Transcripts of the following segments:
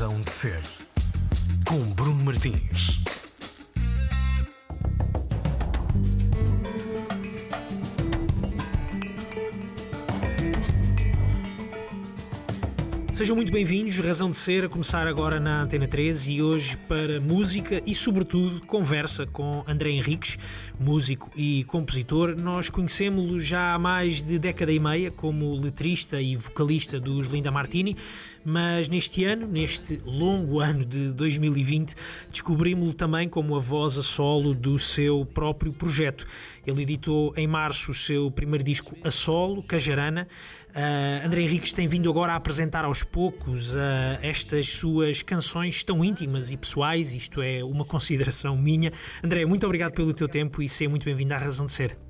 Razão de Ser, com Bruno Martins. Sejam muito bem-vindos, Razão de Ser, a começar agora na Antena 13 e hoje para música e, sobretudo, conversa com André Henriques, músico e compositor. Nós conhecemos-lo já há mais de década e meia como letrista e vocalista dos Linda Martini, mas neste ano, neste longo ano de 2020, descobrimos-lo também como a voz a solo do seu próprio projeto. Ele editou em março o seu primeiro disco a solo, Cajarana. Uh, André Henriques tem vindo agora a apresentar aos poucos uh, estas suas canções tão íntimas e pessoais, isto é uma consideração minha. André, muito obrigado pelo teu tempo e seja muito bem-vindo à Razão de Ser.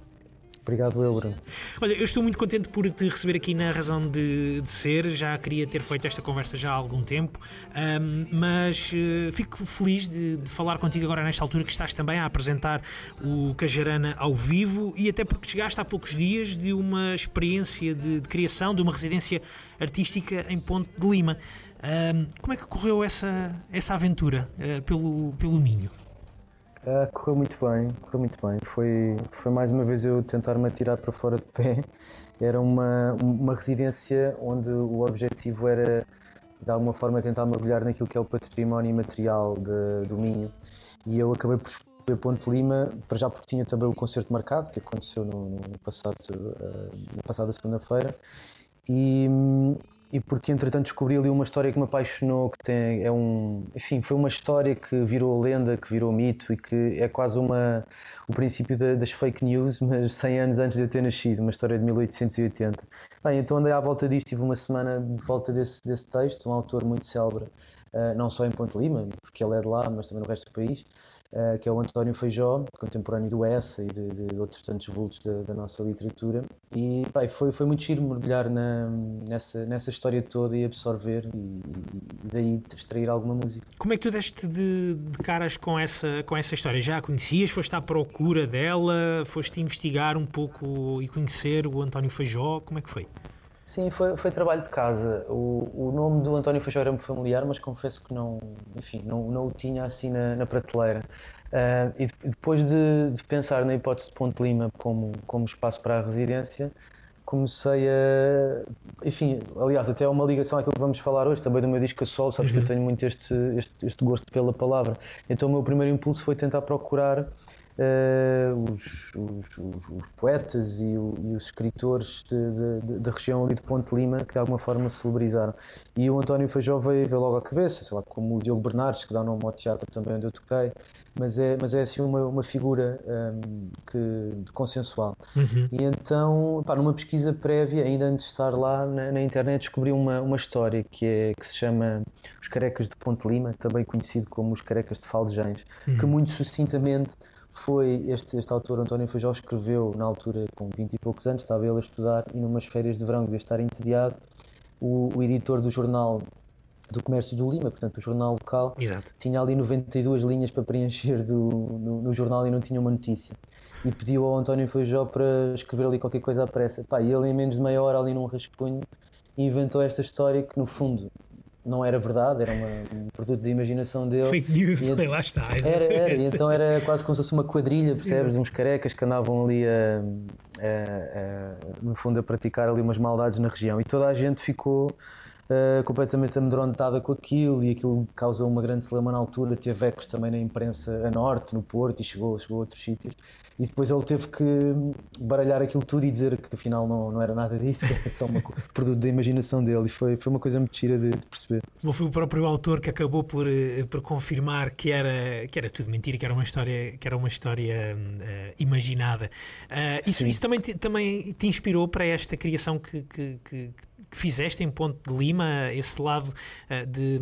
Obrigado, eu, Bruno. Olha, eu estou muito contente por te receber aqui na Razão de, de Ser. Já queria ter feito esta conversa já há algum tempo, um, mas uh, fico feliz de, de, falar contigo agora nesta altura que estás também a apresentar o Cajarana ao vivo e até porque chegaste há poucos dias de uma experiência de, de criação, de uma residência artística em Ponte de Lima. Um, como é que correu essa, essa aventura uh, pelo, pelo Minho? Uh, correu muito bem, correu muito bem. Foi, foi mais uma vez eu tentar me atirar para fora de pé. Era uma, uma residência onde o objetivo era de alguma forma tentar mergulhar naquilo que é o património material de, do Minho. E eu acabei por escolher Ponte Lima, para já porque tinha também o concerto marcado, que aconteceu no, no passado, uh, na passada segunda-feira. E, e porque entretanto descobri ali uma história que me apaixonou, que tem, é um, enfim, foi uma história que virou lenda, que virou mito e que é quase uma, o princípio da, das fake news, mas 100 anos antes de eu ter nascido, uma história de 1880. Bem, então andei à volta disto, tive uma semana de volta desse, desse texto, um autor muito célebre, uh, não só em Ponte Lima, porque ele é de lá, mas também no resto do país, uh, que é o António Feijó, contemporâneo do Essa e de, de outros tantos vultos da, da, nossa literatura. E foi, foi muito giro mergulhar na, nessa, nessa história toda e absorver e, e, daí extrair alguma música. Como é que tu deste de, de, caras com essa, com essa história? Já a conhecias? Foste à procura dela? Foste investigar um pouco e conhecer o António Feijó? Como é que foi? Sim, foi, foi trabalho de casa. O, o nome do António Feijó era-me familiar, mas confesso que não, enfim, não, não o tinha assim na, na prateleira. Uh, e depois de, de, pensar na hipótese de Ponte Lima como, como espaço para a residência, comecei a. Enfim, aliás, até há uma ligação àquilo que vamos falar hoje, também do meu disco a solo, sabes uhum. que eu uhum. tenho muito este, este, este gosto pela palavra. Então o meu primeiro impulso foi tentar procurar uh, os, os, os, os, poetas e, o, e os escritores da região ali de Ponte Lima que de alguma forma se celebrizaram. E o António Feijó veio, veio logo à cabeça, sei lá, como o Diogo Bernardes, que dá nome ao teatro também onde eu toquei, mas é, mas é assim uma, uma figura um, ehm, que, de consensual. Uhum. E então, pá, numa pesquisa prévia, ainda antes de estar lá na, na, internet, descobri uma, uma história que, é, que se chama Os Carecas de Ponte Lima, também conhecido como Os Carecas de Faldejães, uhum. que muito sucintamente foi este, este autor, António Feijó, escreveu na altura, com 20 e poucos anos, estava ele a estudar e numas férias de verão devia estar entediado, o, o editor do jornal do Comércio do Lima, portanto o jornal local, Exato. tinha ali 92 linhas para preencher do, no, jornal e não tinha uma notícia. E pediu ao António Feijó para escrever ali qualquer coisa à pressa. Pá, e ele em menos de meia hora ali num rascunho inventou esta história que no fundo não era verdade, era uma, um produto de imaginação dele. Fake news, e, lá está. Era, era, e então era quase como se fosse uma quadrilha, percebes? Uns carecas que andavam ali a, a, a, no fundo a praticar ali umas maldades na região e toda a gente ficou uh, completamente amedrontada com aquilo e aquilo causou uma grande celeuma na altura, teve ecos também na imprensa a norte, no Porto e chegou, chegou a outros sítios e depois ele teve que baralhar aquilo tudo e dizer que afinal não, não era nada disso, era só um produto da imaginação dele e foi, foi uma coisa muito gira de, de perceber. Bom, foi o próprio autor que acabou por, eh, por confirmar que era, que era tudo mentira, que era uma história, que era uma história uh, imaginada. Uh, isso, isso também, te, também te inspirou para esta criação que, que, que, que fizeste em Ponte de Lima, esse lado uh, de,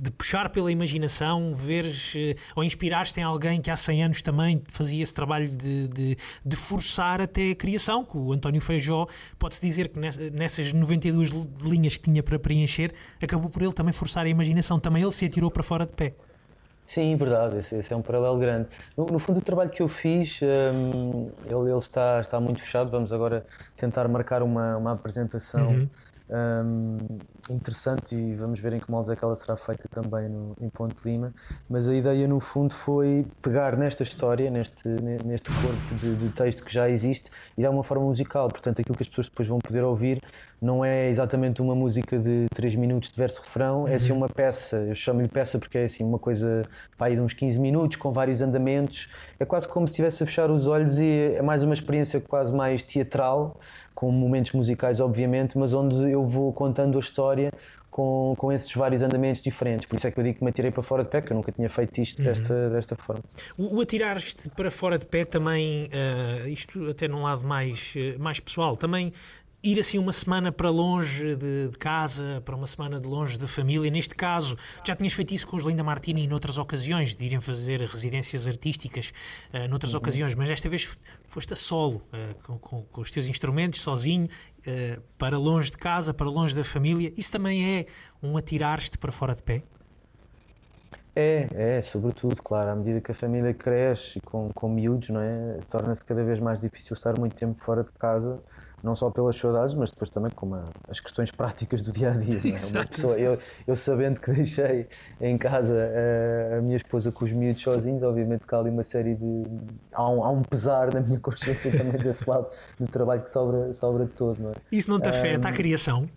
de puxar pela imaginação, veres ou inspiraste em alguém que há 100 anos também fazia esse trabalho de, de, de forçar até a criação, que o António Feijó pode-se dizer que nessas 92 linhas que tinha para preencher, acabou por ele também forçar a imaginação, também ele se atirou para fora de pé. Sim, verdade, esse, esse, é um paralelo grande. No, no, fundo, o trabalho que eu fiz, um, ele, ele, está, está muito fechado. Vamos agora tentar marcar uma, uma apresentação uhum. um, interessante e vamos ver em que moldes é que ela será feita também no, em Ponte Lima. Mas a ideia, no fundo, foi pegar nesta história, neste, neste corpo de, de texto que já existe e dar uma forma musical. Portanto, aquilo que as pessoas depois vão poder ouvir não é exatamente uma música de 3 minutos de verso-refrão, é assim uhum. uma peça. Eu chamo-lhe peça porque é assim uma coisa vai de uns 15 minutos, com vários andamentos. É quase como se estivesse a fechar os olhos e é mais uma experiência quase mais teatral com momentos musicais, obviamente, mas onde eu vou contando a história com, com esses vários andamentos diferentes. Por isso é que eu digo que me atirei para fora de pé, que eu nunca tinha feito isto uhum. desta, desta forma. O, o atirar-te para fora de pé também, uh, isto até num lado mais, uh, mais pessoal, também ir assim uma semana para longe de, de, casa, para uma semana de longe da família. Neste caso, já tinhas feito isso com os Linda Martini noutras ocasiões, de irem fazer residências artísticas uh, noutras uhum. ocasiões, mas desta vez foste a solo, uh, com, com, com, os teus instrumentos, sozinho, uh, para longe de casa, para longe da família. Isso também é um atirar-te para fora de pé? É, é, sobretudo, claro, à medida que a família cresce com, com miúdos, não é? Torna-se cada vez mais difícil estar muito tempo fora de casa não só pelas saudades, mas depois também com uma, as questões práticas do dia a dia. É? Pessoa, eu, eu, sabendo que deixei em casa a, a, minha esposa com os miúdos sozinhos, obviamente que há ali uma série de. Há um, há um pesar na minha consciência também desse lado do trabalho que sobra, sobra de todo. Não é? Isso não te afeta um, a criação?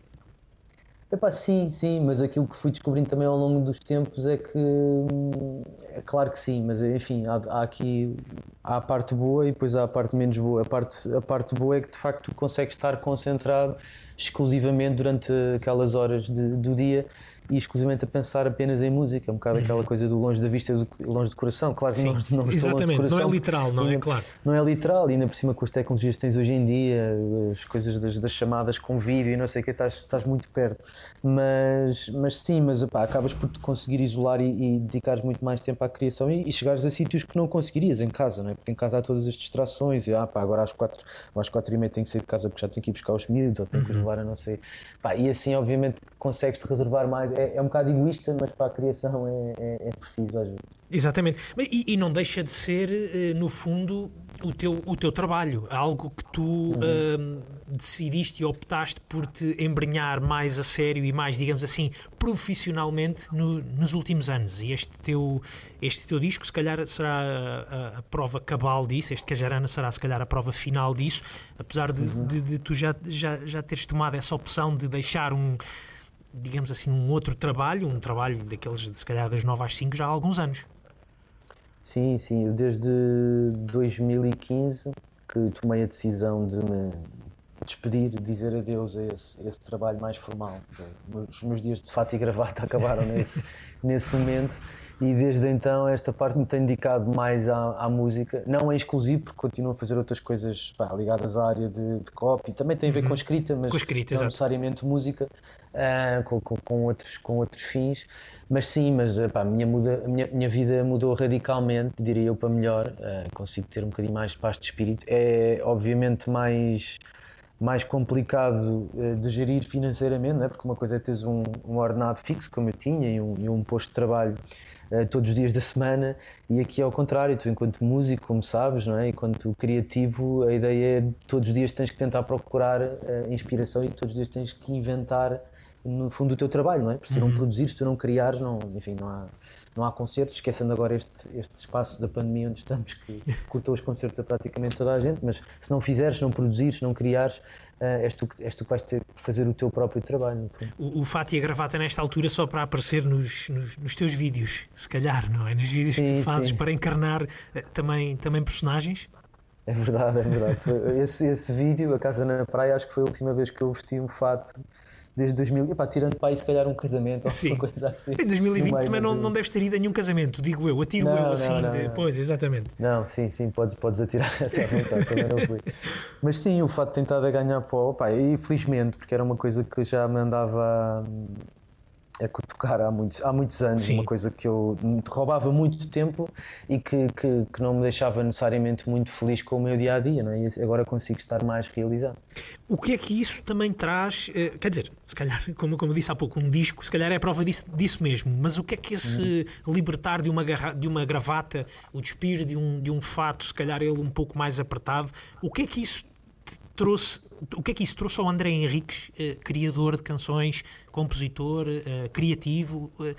Epá, sim, sim, mas aquilo que fui descobrindo também ao longo dos tempos é que é claro que sim, mas enfim, há, há, aqui há a parte boa e depois há a parte menos boa. A parte, a parte boa é que de facto tu consegues estar concentrado exclusivamente durante aquelas horas de, do dia e exclusivamente a pensar apenas em música, é um bocado aquela uhum. coisa do longe da vista e longe do coração. Claro que Sim, não, não exatamente, coração, não é literal, não é claro. Não é literal, e ainda por cima com as tecnologias que tens hoje em dia, as coisas das, das chamadas com vídeo e não sei o que, estás, estás muito perto. Mas, mas sim, mas acabas por te conseguir isolar e, e dedicares muito mais tempo à criação e, e, chegares a sítios que não conseguirias em casa, não é? Porque em casa há todas as distrações e ah, pá, agora às quatro, às quatro e meia tenho que sair de casa porque já tenho que ir buscar os miúdos ou tenho que uhum. levar a não sei. Pá, e assim, obviamente, consegues-te reservar mais. É, é um bocado egoísta mas para a criação é, é, é preciso às vezes. Exatamente. E, e, não deixa de ser, eh, no fundo, o teu, o teu trabalho, algo que tu uhum. uh, decidiste e optaste por te embrenhar mais a sério e mais, digamos assim, profissionalmente no, nos últimos anos. E este teu, este teu disco, se calhar, será a, a, prova cabal disso, este Cajarana será, se calhar, a prova final disso, apesar de, uhum. de, de tu já, já, já teres tomado essa opção de deixar um digamos assim, um outro trabalho, um trabalho daqueles, de, se calhar, das 9 às 5 já há alguns anos. Sim, sim, eu desde 2015 que tomei a decisão de me despedir, dizer adeus a esse, esse trabalho mais formal. Os meus dias de fato e gravata acabaram nesse, nesse momento e desde então esta parte me tem dedicado mais à, à música, não é exclusivo porque continuo a fazer outras coisas pá, ligadas à área de, de copy, também tem a ver uhum. com a escrita, mas escrita, não exato. necessariamente música, uh, com, com, com, outros, com outros fins, mas sim, mas pá, a, minha, muda, a minha, minha vida mudou radicalmente, diria eu para melhor, uh, consigo ter um bocadinho mais paz de espírito, é obviamente mais mais complicado uh, de gerir financeiramente, é? porque uma coisa é teres um, um ordenado fixo, como eu tinha, e um, e um posto de trabalho uh, todos os dias da semana e aqui ao contrário, tu enquanto músico, como sabes, não é? enquanto criativo, a ideia é todos os dias tens que tentar procurar uh, inspiração e todos os dias tens que inventar no fundo o teu trabalho, não é? Porque se tu não uhum. produzires, se tu não criares, não, enfim, não há, não há concertos, esquecendo agora este, este espaço da pandemia onde estamos que cortou os concertos a praticamente toda a gente, mas se não fizeres, não produzires, não criares, uh, és, tu, és tu que vais ter que fazer o teu próprio trabalho. O, o fato e a gravata nesta altura só para aparecer nos, nos, nos teus vídeos, se calhar, não é? Nos vídeos sim, que tu fazes sim. para encarnar uh, também, também personagens? É verdade, é verdade. Esse, esse vídeo, A Casa na Praia, acho que foi a última vez que eu vesti um fato desde 2000, epá, tirando para aí se calhar um casamento Sim. ou coisa assim. Em 2020 também não, não deves ter ido a nenhum casamento, digo eu, atiro não, eu assim, não, não, depois, exatamente. Não, sim, sim, podes, podes atirar essa vontade, também não fui. Mas sim, o fato de tentar ganhar pó, pá, e felizmente, porque era uma coisa que já me andava a cutucar há muitos, há muitos anos, Sim. uma coisa que eu roubava muito tempo e que, que, que, não me deixava necessariamente muito feliz com o meu dia a dia, não é? E agora consigo estar mais realizado. O que é que isso também traz? Eh, quer dizer, se calhar, como, como eu disse há pouco, um disco, se calhar é prova disso, disso mesmo, mas o que é que esse hum. libertar de uma, de uma gravata, o despir de um, de um fato, se calhar ele um pouco mais apertado, o que é que isso trouxe, o que é que isso trouxe ao André Henriques, uh, criador de canções, compositor, uh, criativo? Uh,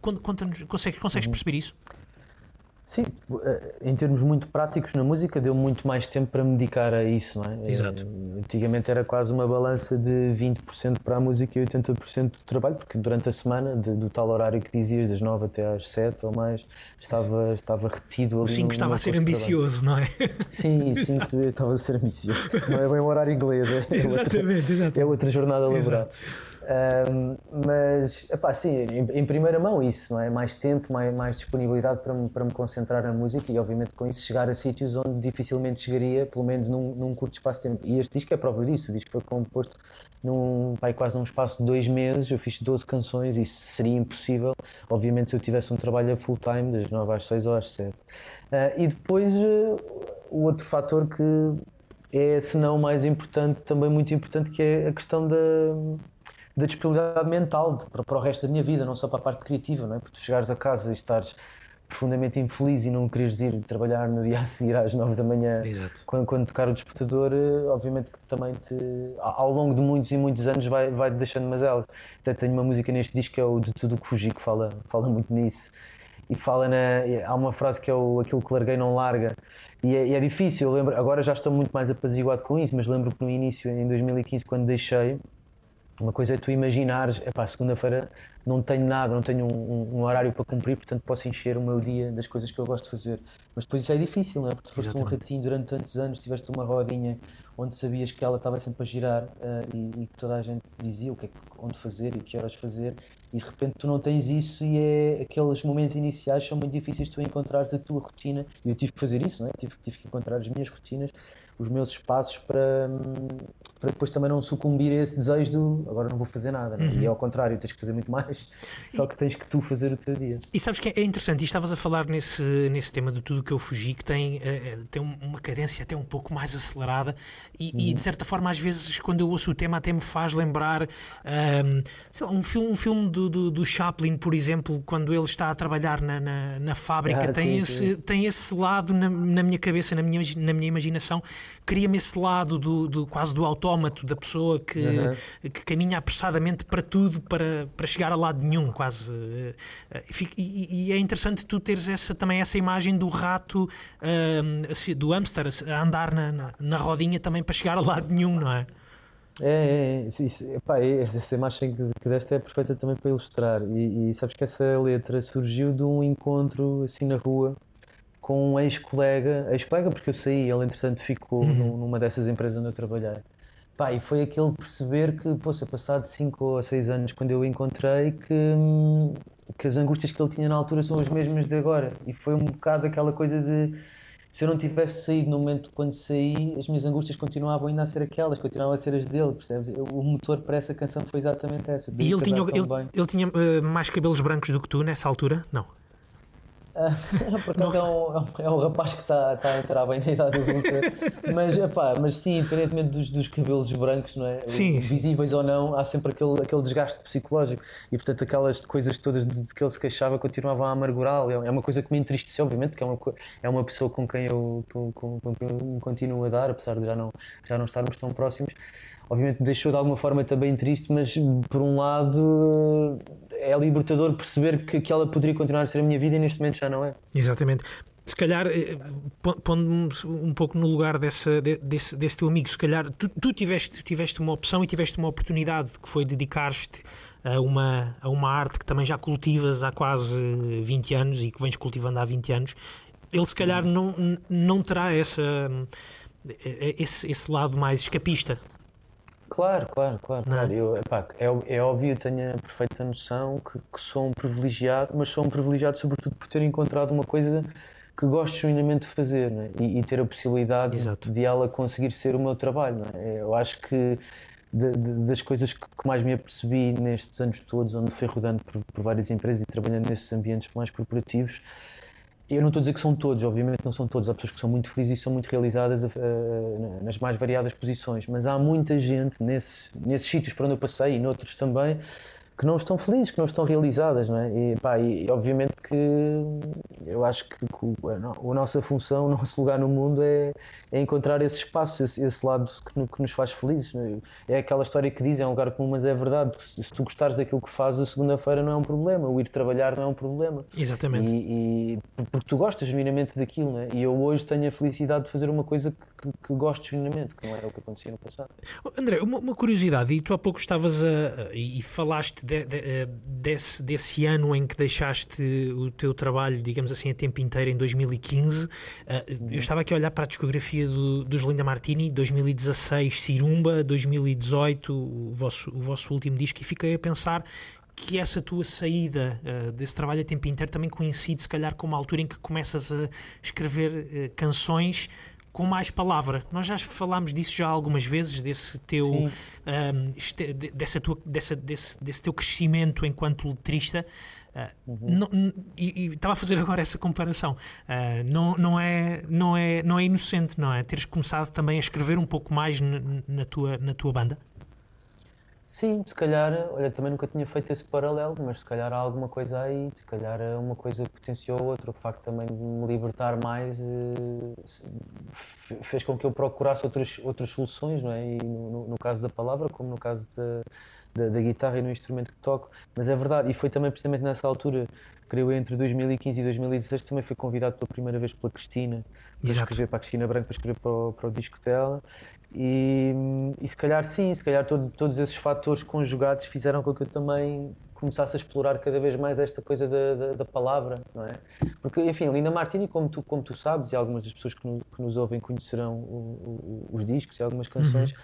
Conta-nos, consegues, consegues uhum. perceber isso? Sim, eh, em termos muito práticos na música, deu muito mais tempo para me dedicar a isso, não é? Exato. Eh, antigamente era quase uma balança de 20% para a música e 80% do trabalho, porque durante a semana, de, do tal horário que dizias, das 9 até às 7 ou mais, estava, estava retido ali. O 5 estava a ser ambicioso, não é? Sim, 5 estava a ser ambicioso. Não é bem o horário inglês, é, exatamente, outra, exatamente. é outra jornada laboral. Um, mas, epá, sim, em, em, primeira mão isso, não é? Mais tempo, mais, mais disponibilidade para me, para me concentrar na música e, obviamente, com isso chegar a sítios onde dificilmente chegaria, pelo menos num, num curto espaço de tempo. E este disco é prova disso. O disco foi composto num, pai, quase num espaço de dois meses. Eu fiz 12 canções isso seria impossível, obviamente, se eu tivesse um trabalho a full time, das 9 às 6 ou às 7. Uh, e depois, uh, o outro fator que é, se não mais importante, também muito importante, que é a questão da da disponibilidade mental de, para, para, o resto da minha vida, não só para a parte criativa, não é? Porque tu chegares a casa e estares profundamente infeliz e não queres ir trabalhar no dia a seguir às 9 da manhã quando, quando, tocar o despertador, eh, obviamente que também te, ao longo de muitos e muitos anos vai, vai te deixando mazelas. Até tenho uma música neste disco que é o De Tudo Que Fugi, que fala, fala muito nisso. E fala na. Há uma frase que é o aquilo que larguei não larga. E é, e é difícil, lembro, agora já estou muito mais apaziguado com isso, mas lembro que no início, em 2015, quando deixei, uma coisa é tu imaginares, epá, segunda-feira não tenho nada, não tenho um, um, horário para cumprir, portanto posso encher o meu dia das coisas que eu gosto de fazer. Mas depois isso é difícil, não é? Porque tu foste um ratinho durante tantos anos, tiveste uma rodinha onde sabias que ela estava sempre a girar uh, e, e, que toda a gente dizia o que é, onde fazer e que horas fazer, e de repente tu não tens isso e é aqueles momentos iniciais são muito difíceis de tu encontrares a tua rotina. E eu tive que fazer isso, não é? Tive, tive que encontrar as minhas rotinas, os meus espaços para, para depois também não sucumbir a esse desejo do agora não vou fazer nada. Não é? Uhum. E ao contrário, tens que fazer muito mais, só que tens que tu fazer o teu dia. E sabes que é interessante, e estavas a falar nesse, nesse tema de tudo que eu fugi, que tem, uh, tem uma cadência até um pouco mais acelerada, e, uhum. e, de certa forma, às vezes, quando eu ouço o tema, até me faz lembrar um, lá, um filme, um filme do, do, do, Chaplin, por exemplo, quando ele está a trabalhar na, na, na fábrica, ah, tem, sim, esse, sim. tem esse lado na, na, minha cabeça, na minha, na minha imaginação, cria-me esse lado do, do, quase do autómato, da pessoa que, uhum. que caminha apressadamente para tudo, para, para chegar a lado nenhum, quase. Eh, eh, e, e é interessante tu teres essa, também essa imagem do rato, uh, do hamster, a andar na, na, na rodinha também para chegar a lado nenhum, não é? É, é, é, isso, epá, é, essa imagem que, que deste é perfeita também para ilustrar. E, e, sabes que essa letra surgiu de um encontro assim na rua com um ex-colega, ex-colega porque eu saí, ele entretanto ficou uhum. numa dessas empresas onde eu trabalhei. Pá, e foi aquele perceber que, poxa, passado 5 ou 6 anos, quando eu o encontrei, que, hum, que as angústias que ele tinha na altura são as mesmas de agora. E foi um bocado aquela coisa de se eu não tivesse saído no momento quando saí, as minhas angústias continuavam ainda a ser aquelas, continuavam a ser as dele, percebes? O motor para essa canção foi exatamente essa. E ele tinha, ele, ele tinha uh, mais cabelos brancos do que tu nessa altura? Não. Ah, por acaso é um, é um rapaz que está, está a entrar bem na idade adulta, mas, epá, mas sim, independentemente dos, dos cabelos brancos, não é? Sim, visíveis sim. ou não, há sempre aquele, aquele desgaste psicológico e, portanto, aquelas coisas todas de, de que ele se queixava continuavam a amargurá-lo. É, é uma coisa que me entristeceu, obviamente, porque é uma, é uma pessoa com quem eu, com, com, com quem eu continuo a dar, apesar de já não, já não estarmos tão próximos obviamente me deixou de alguma forma também triste, mas por um lado é libertador perceber que, que ela poderia continuar a ser a minha vida e neste momento já não é. Exatamente. Se calhar, eh, pondo-me um pouco no lugar dessa, desse, desse teu amigo, se calhar tu, tu tiveste, tiveste uma opção e tiveste uma oportunidade que foi dedicar-te a uma, a uma arte que também já cultivas há quase 20 anos e que vens cultivando há 20 anos. Ele, se calhar, não, não terá essa, eh, esse, esse lado mais escapista Claro, claro, claro. claro. Eu, epá, é, é óbvio, eu tenho a perfeita noção que, que, sou um privilegiado, mas sou um privilegiado sobretudo por ter encontrado uma coisa que gosto genuinamente de fazer né? e, e, ter a possibilidade Exato. de ela conseguir ser o meu trabalho. É? Eu acho que de, de, das coisas que, que, mais me apercebi nestes anos todos, onde fui rodando por, por várias empresas e trabalhando nesses ambientes mais corporativos, eu não estou a dizer que são todos, obviamente não são todos. Há pessoas que são muito felizes e são muito realizadas uh, nas mais variadas posições, mas há muita gente nesses, nesses sítios por onde eu passei e noutros também que não estão felizes, que não estão realizadas, não é? E, pá, e obviamente que eu acho que, que a, nossa função, o nosso lugar no mundo é, é encontrar esse espaço, esse, esse lado que, que, nos faz felizes. É? é aquela história que dizem, é um lugar comum, mas é verdade. Se, se tu gostares daquilo que fazes, a segunda-feira não é um problema, o ir trabalhar não é um problema. Exatamente. E, e porque tu gostas genuinamente daquilo, não é? E eu hoje tenho a felicidade de fazer uma coisa que, que gosto genuinamente, que não era o que acontecia no passado. André, uma, uma curiosidade, e tu há pouco estavas a. e falaste de, de, eh, desse, desse ano em que deixaste o teu trabalho, digamos assim, a tempo inteiro, em 2015. Eh, eu estava aqui a olhar para a discografia do, dos Linda Martini, 2016 Cirumba, 2018 o vosso, o vosso último disco, e fiquei a pensar que essa tua saída uh, desse trabalho a tempo inteiro também coincide, se calhar, com uma altura em que começas a escrever uh, canções com mais palavra. Nós já falámos disso já algumas vezes, desse teu, um, este, dessa tua, dessa, desse, desse teu crescimento enquanto letrista. Uh, uhum. não, e, e, estava a fazer agora essa comparação. Uh, não, não, é, não, é, não é inocente, não é? Teres começado também a escrever um pouco mais na tua, na tua banda? Sim, se calhar, olha, também nunca tinha feito esse paralelo, mas se calhar há alguma coisa aí, se calhar uma coisa potenciou a outra. O facto também de me libertar mais eh, fez com que eu procurasse outras, outras soluções, não é? E no, no caso da palavra, como no caso da, da, da, guitarra e no instrumento que toco. Mas é verdade, e foi também precisamente nessa altura, creio entre 2015 e 2016, também fui convidado pela primeira vez pela Cristina para Exato. escrever para a Cristina Branco, para escrever para o, para o disco dela. E, e se calhar sim, se calhar todo, todos esses fatores conjugados fizeram com que eu também começasse a explorar cada vez mais esta coisa da, da, da palavra, não é? Porque, enfim, Linda Martini, como tu, como tu sabes, e algumas das pessoas que, no, que nos ouvem conhecerão o, o, os discos e algumas canções, uhum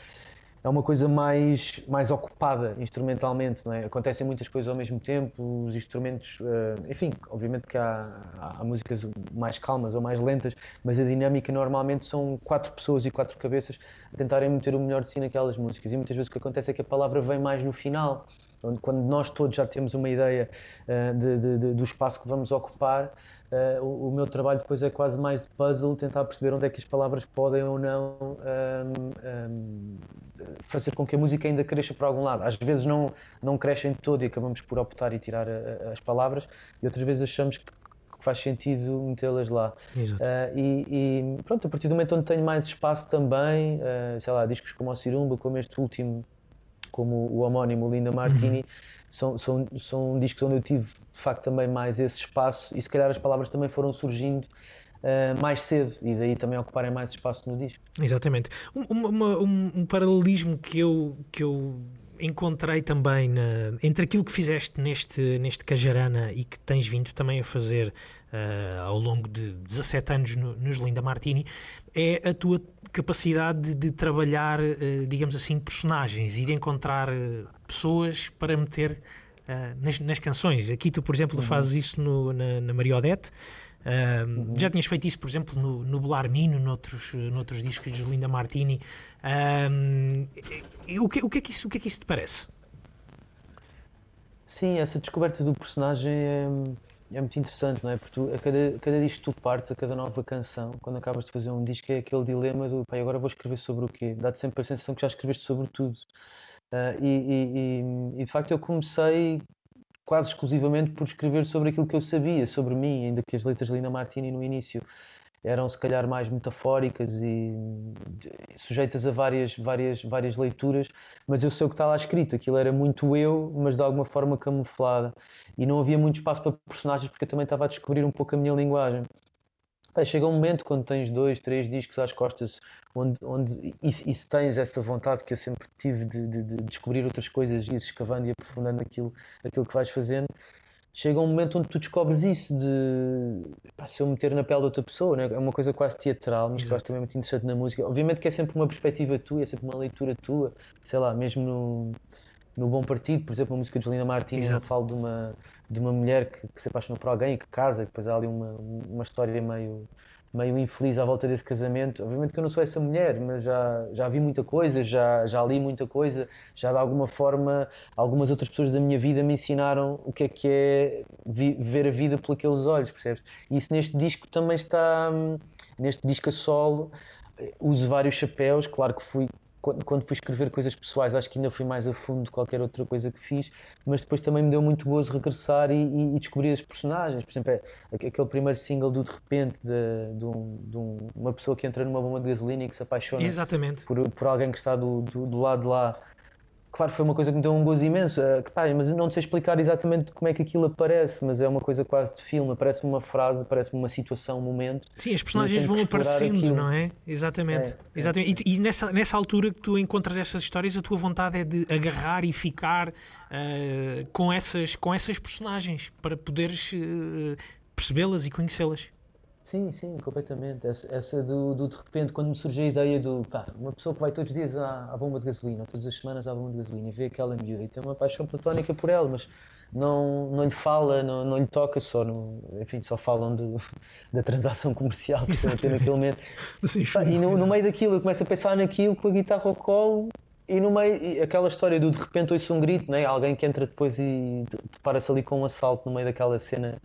é uma coisa mais, mais ocupada instrumentalmente, não é? Acontecem muitas coisas ao mesmo tempo, os instrumentos, uh, enfim, obviamente que há, há, músicas mais calmas ou mais lentas, mas a dinâmica normalmente são quatro pessoas e quatro cabeças a tentarem meter o melhor de si naquelas músicas. E muitas vezes o que acontece é que a palavra vem mais no final, onde quando nós todos já temos uma ideia uh, de, de, de, do espaço que vamos ocupar, uh, o, o, meu trabalho depois é quase mais de puzzle, tentar perceber onde é que as palavras podem ou não um, um, fazer com que a música ainda cresça por algum lado. Às vezes não, não crescem todo e acabamos por optar e tirar a, a, as palavras, e outras vezes achamos que faz sentido metê-las lá. Uh, e, e, pronto, a partir do momento onde tenho mais espaço também, uh, sei lá, discos como o Cirumba, como este último como o homónimo Linda Martini, uhum. são, são, são discos onde eu tive de facto também mais esse espaço e se calhar as palavras também foram surgindo Uh, mais cedo e daí também ocuparem mais espaço no disco. Exatamente. Um, uma, um, um, paralelismo que eu, que eu encontrei também na, entre aquilo que fizeste neste, neste Cajarana e que tens vindo também a fazer uh, ao longo de 17 anos no, nos Linda Martini é a tua capacidade de, de trabalhar, uh, digamos assim, personagens e de encontrar uh, pessoas para meter nas, nas, canções. Aqui tu, por exemplo, uhum. fazes isso no, na, na Mariodete. uhum. Já tinhas feito isso, por exemplo, no, no Belarmino, noutros, noutros discos de Linda Martini. o, que, o, que é que isso, o que é que isso te parece? Sim, essa descoberta do personagem é, é muito interessante, não é? Porque tu, a cada, cada disco que tu partes, a cada nova canção, quando acabas de fazer um disco, é aquele dilema do pai, agora vou escrever sobre o quê? Dá-te sempre a sensação que já escreveste sobre tudo. Uh, e, e, e, de facto eu comecei quase exclusivamente por escrever sobre aquilo que eu sabia sobre mim, ainda que as letras de Lina Martini no início eram se calhar mais metafóricas e sujeitas a várias, várias, várias leituras, mas eu sei o que está lá escrito, aquilo era muito eu, mas de alguma forma camuflada, e não havia muito espaço para personagens porque eu também estava a descobrir um pouco a minha linguagem. chega um momento quando tens dois, três discos às costas, onde, onde e, e se tens essa vontade que eu sempre tive de, de, de descobrir outras coisas, ir escavando e aprofundando aquilo, aquilo que vais fazendo, chega um momento onde tu descobres isso de pá, se eu meter na pele de outra pessoa, né? é uma coisa quase teatral, mas que acho também muito interessante na música. Obviamente que é sempre uma perspectiva tua, é sempre uma leitura tua, sei lá, mesmo no, no Bom Partido, por exemplo, a música de Lina Martins, eu falo de uma, de uma mulher que, que se apaixona por alguém e que casa, e depois há ali uma, uma história meio meio infeliz à volta desse casamento. Obviamente que eu não sou essa mulher, mas já, já vi muita coisa, já, já li muita coisa, já de alguma forma algumas outras pessoas da minha vida me ensinaram o que é que é vi, ver a vida por aqueles olhos, percebes? E isso neste disco também está, neste disco a solo, uso vários chapéus, claro que fui quando, quando fui escrever coisas pessoais, acho que ainda fui mais a fundo de qualquer outra coisa que fiz, mas depois também me deu muito gozo regressar e, e, e descobrir as personagens. Por exemplo, é, aquele primeiro single do De Repente, de, de, um, de um, uma pessoa que entra numa bomba de gasolina e que se apaixona Exatamente. Por, por alguém que está do, do, do lado de lá claro, foi uma coisa que me deu um gozo imenso, uh, pá, mas não sei explicar exatamente como é que aquilo aparece, mas é uma coisa quase de filme, parece uma frase, parece uma situação, um momento. Sim, as personagens vão aparecendo, aquilo. não é? Exatamente. É, é. Exatamente. E, e, nessa, nessa altura que tu encontras essas histórias, a tua vontade é de agarrar e ficar uh, com, essas, com essas personagens para poderes uh, percebê-las e conhecê-las. Sim, sim, completamente. Essa, essa do, do, de repente, quando me surgiu a ideia do pá, uma pessoa que vai todos os dias à, à bomba de gasolina, todas as semanas à bomba de gasolina e vê aquela miúda e tem uma paixão platónica por ela, mas não, não lhe fala, não, não lhe toca, só no, enfim, só falam do, da transação comercial que estão a ter naquele momento. Sim, pá, e no, no, meio daquilo eu começo a pensar naquilo com a guitarra ao colo e no meio, aquela história do de repente ouço um grito, né? alguém que entra depois e depara-se ali com um assalto no meio daquela cena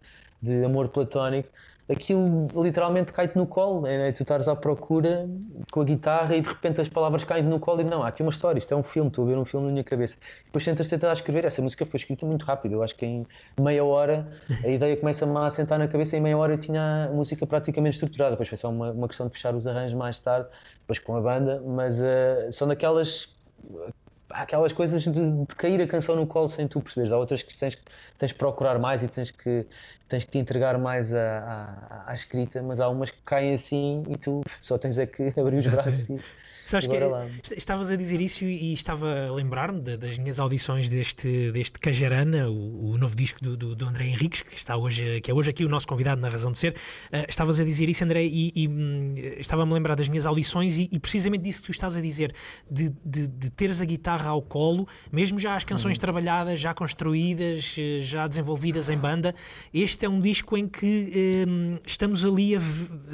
de amor platónico aquilo literalmente cai-te no colo, né? tu estás à procura com a guitarra e de repente as palavras caem no colo e não, há aqui uma história, isto é um filme, estou a ver um filme na minha cabeça. Depois tentas tentar escrever, essa música foi escrita muito rápido, eu acho que em meia hora a ideia começa-me a sentar na cabeça e em meia hora eu tinha a música praticamente estruturada, depois foi só uma, uma questão de fechar os arranjos mais tarde, depois com a banda, mas uh, são daquelas aquelas coisas de, de, cair a canção no colo sem tu perceberes. Há outras que tens, tens que procurar mais e tens que, tens que te entregar mais à, à, à escrita, mas há umas que caem assim e tu só tens é que abrir os braços e, Sabes que lá. estavas a dizer isso e, estava a lembrar-me das minhas audições deste, deste Cajarana, o, o novo disco do, do, do, André Henriques, que, está hoje, que é hoje aqui o nosso convidado na Razão de Ser. Uh, estavas a dizer isso, André, e, e um, estava-me a lembrar das minhas audições e, e, precisamente disso que tu estás a dizer, de, de, de, teres a guitarra ao colo, mesmo já as canções uhum. trabalhadas, já construídas, eh, já desenvolvidas em banda. Este é um disco em que um, estamos ali a.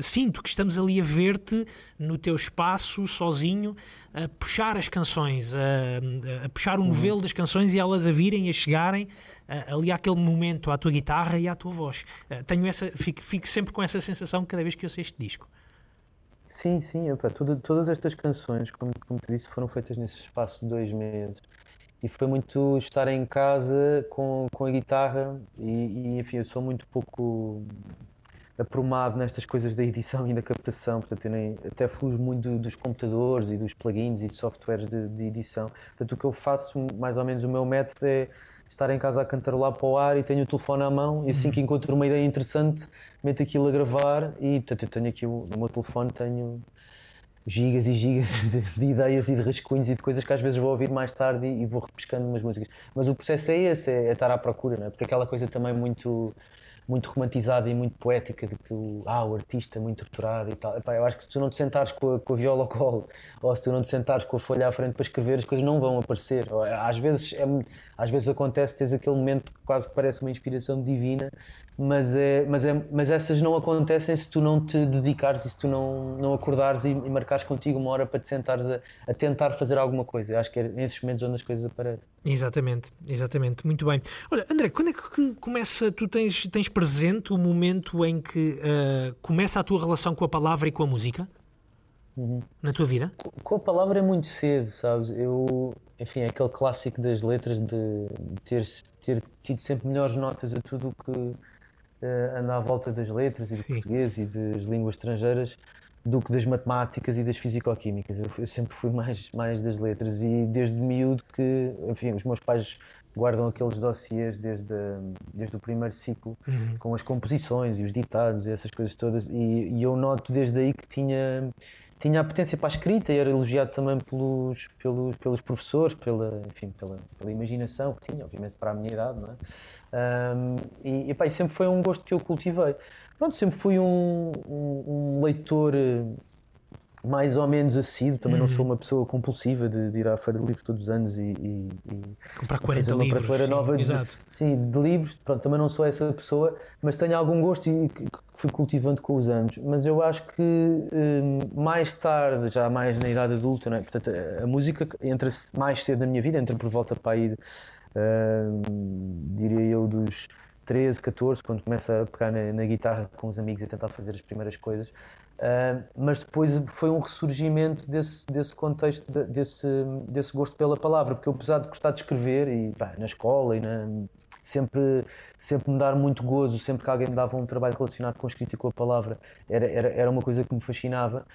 Sinto que estamos ali a ver-te no teu espaço, sozinho, a puxar as canções, a, a puxar o uhum. novelo das canções e elas a virem e a chegarem uh, ali àquele momento à tua guitarra e à tua voz. Uh, tenho essa, fico, fico, sempre com essa sensação cada vez que eu sei este disco. Sim, sim, opa, tudo, todas estas canções, como, como te disse, foram feitas nesse espaço de dois meses. E foi muito estar em casa com, com a guitarra e, e enfim, eu sou muito pouco aprumado nestas coisas da edição e da captação, portanto, eu nem, até fujo muito dos computadores e dos plugins e de softwares de, de, edição. Portanto, o que eu faço, mais ou menos, o meu método é estar em casa a cantarolar para o ar e tenho o telefone à mão e assim que encontro uma ideia interessante, meto aquilo a gravar e, portanto, eu tenho aqui o, no meu telefone, tenho gigas e gigas de, de, ideias e de rascunhos e de coisas que às vezes vou ouvir mais tarde e, e vou repescando umas músicas. Mas o processo é esse, é, é estar à procura, não é? porque aquela coisa também muito muito romantizada e muito poética de que o, ah, o artista é muito torturado e tal. Epá, eu acho que se tu não te sentares com a, com a viola ao colo ou se tu não te sentares com a folha à frente para escrever, as coisas não vão aparecer. Às vezes, é, às vezes acontece, tens aquele momento que quase parece uma inspiração divina, mas, é, mas, é, mas essas não acontecem se tu não te dedicares e se tu não, não acordares e, e marcares contigo uma hora para te sentares a, a tentar fazer alguma coisa. Eu acho que é nesses momentos onde as coisas aparecem. Exatamente, exatamente, muito bem. Olha, André, quando é que começa, tu tens, tens presente o momento em que uh, começa a tua relação com a palavra e com a música? Uhum. Na tua vida? Com a palavra é muito cedo, sabes? Eu, enfim, é aquele clássico das letras de ter, ter tido sempre melhores notas a tudo o que uh, anda à volta das letras e do Sim. português e das línguas estrangeiras do que das matemáticas e das fisicoquímicas. Eu, eu, sempre fui mais, mais das letras e desde miúdo que, enfim, os meus pais guardam aqueles dossiês desde, desde o primeiro ciclo uhum. com as composições e os ditados e essas coisas todas e, e, eu noto desde aí que tinha tinha a potência para a escrita e era elogiado também pelos, pelos, pelos professores, pela, enfim, pela, pela imaginação que tinha, obviamente para a minha idade, não é? Um, e, e, pá, sempre foi um gosto que eu cultivei. Pronto, sempre fui um, um, um leitor eh, mais ou menos assíduo, também uhum. não sou uma pessoa compulsiva de, de, ir à feira de livros todos os anos e, e, e comprar 40 livros. Sim, nova de, exato. sim, de livros, pronto, também não sou essa pessoa, mas tenho algum gosto e que fui cultivando com os anos. Mas eu acho que um, mais tarde, já mais na idade adulta, é? portanto, a, a, música entra mais cedo na minha vida, entra por volta para aí diria eu, dos 13, 14, quando começa a pegar na, na, guitarra com os amigos e tentar fazer as primeiras coisas. Uh, mas depois foi um ressurgimento desse, desse contexto, de, desse, desse gosto pela palavra, porque eu, apesar de gostar de escrever, e na escola e na, sempre, sempre me dar muito gozo, sempre que alguém me dava um trabalho relacionado com a escrita e com a palavra, era, era, era uma coisa que me fascinava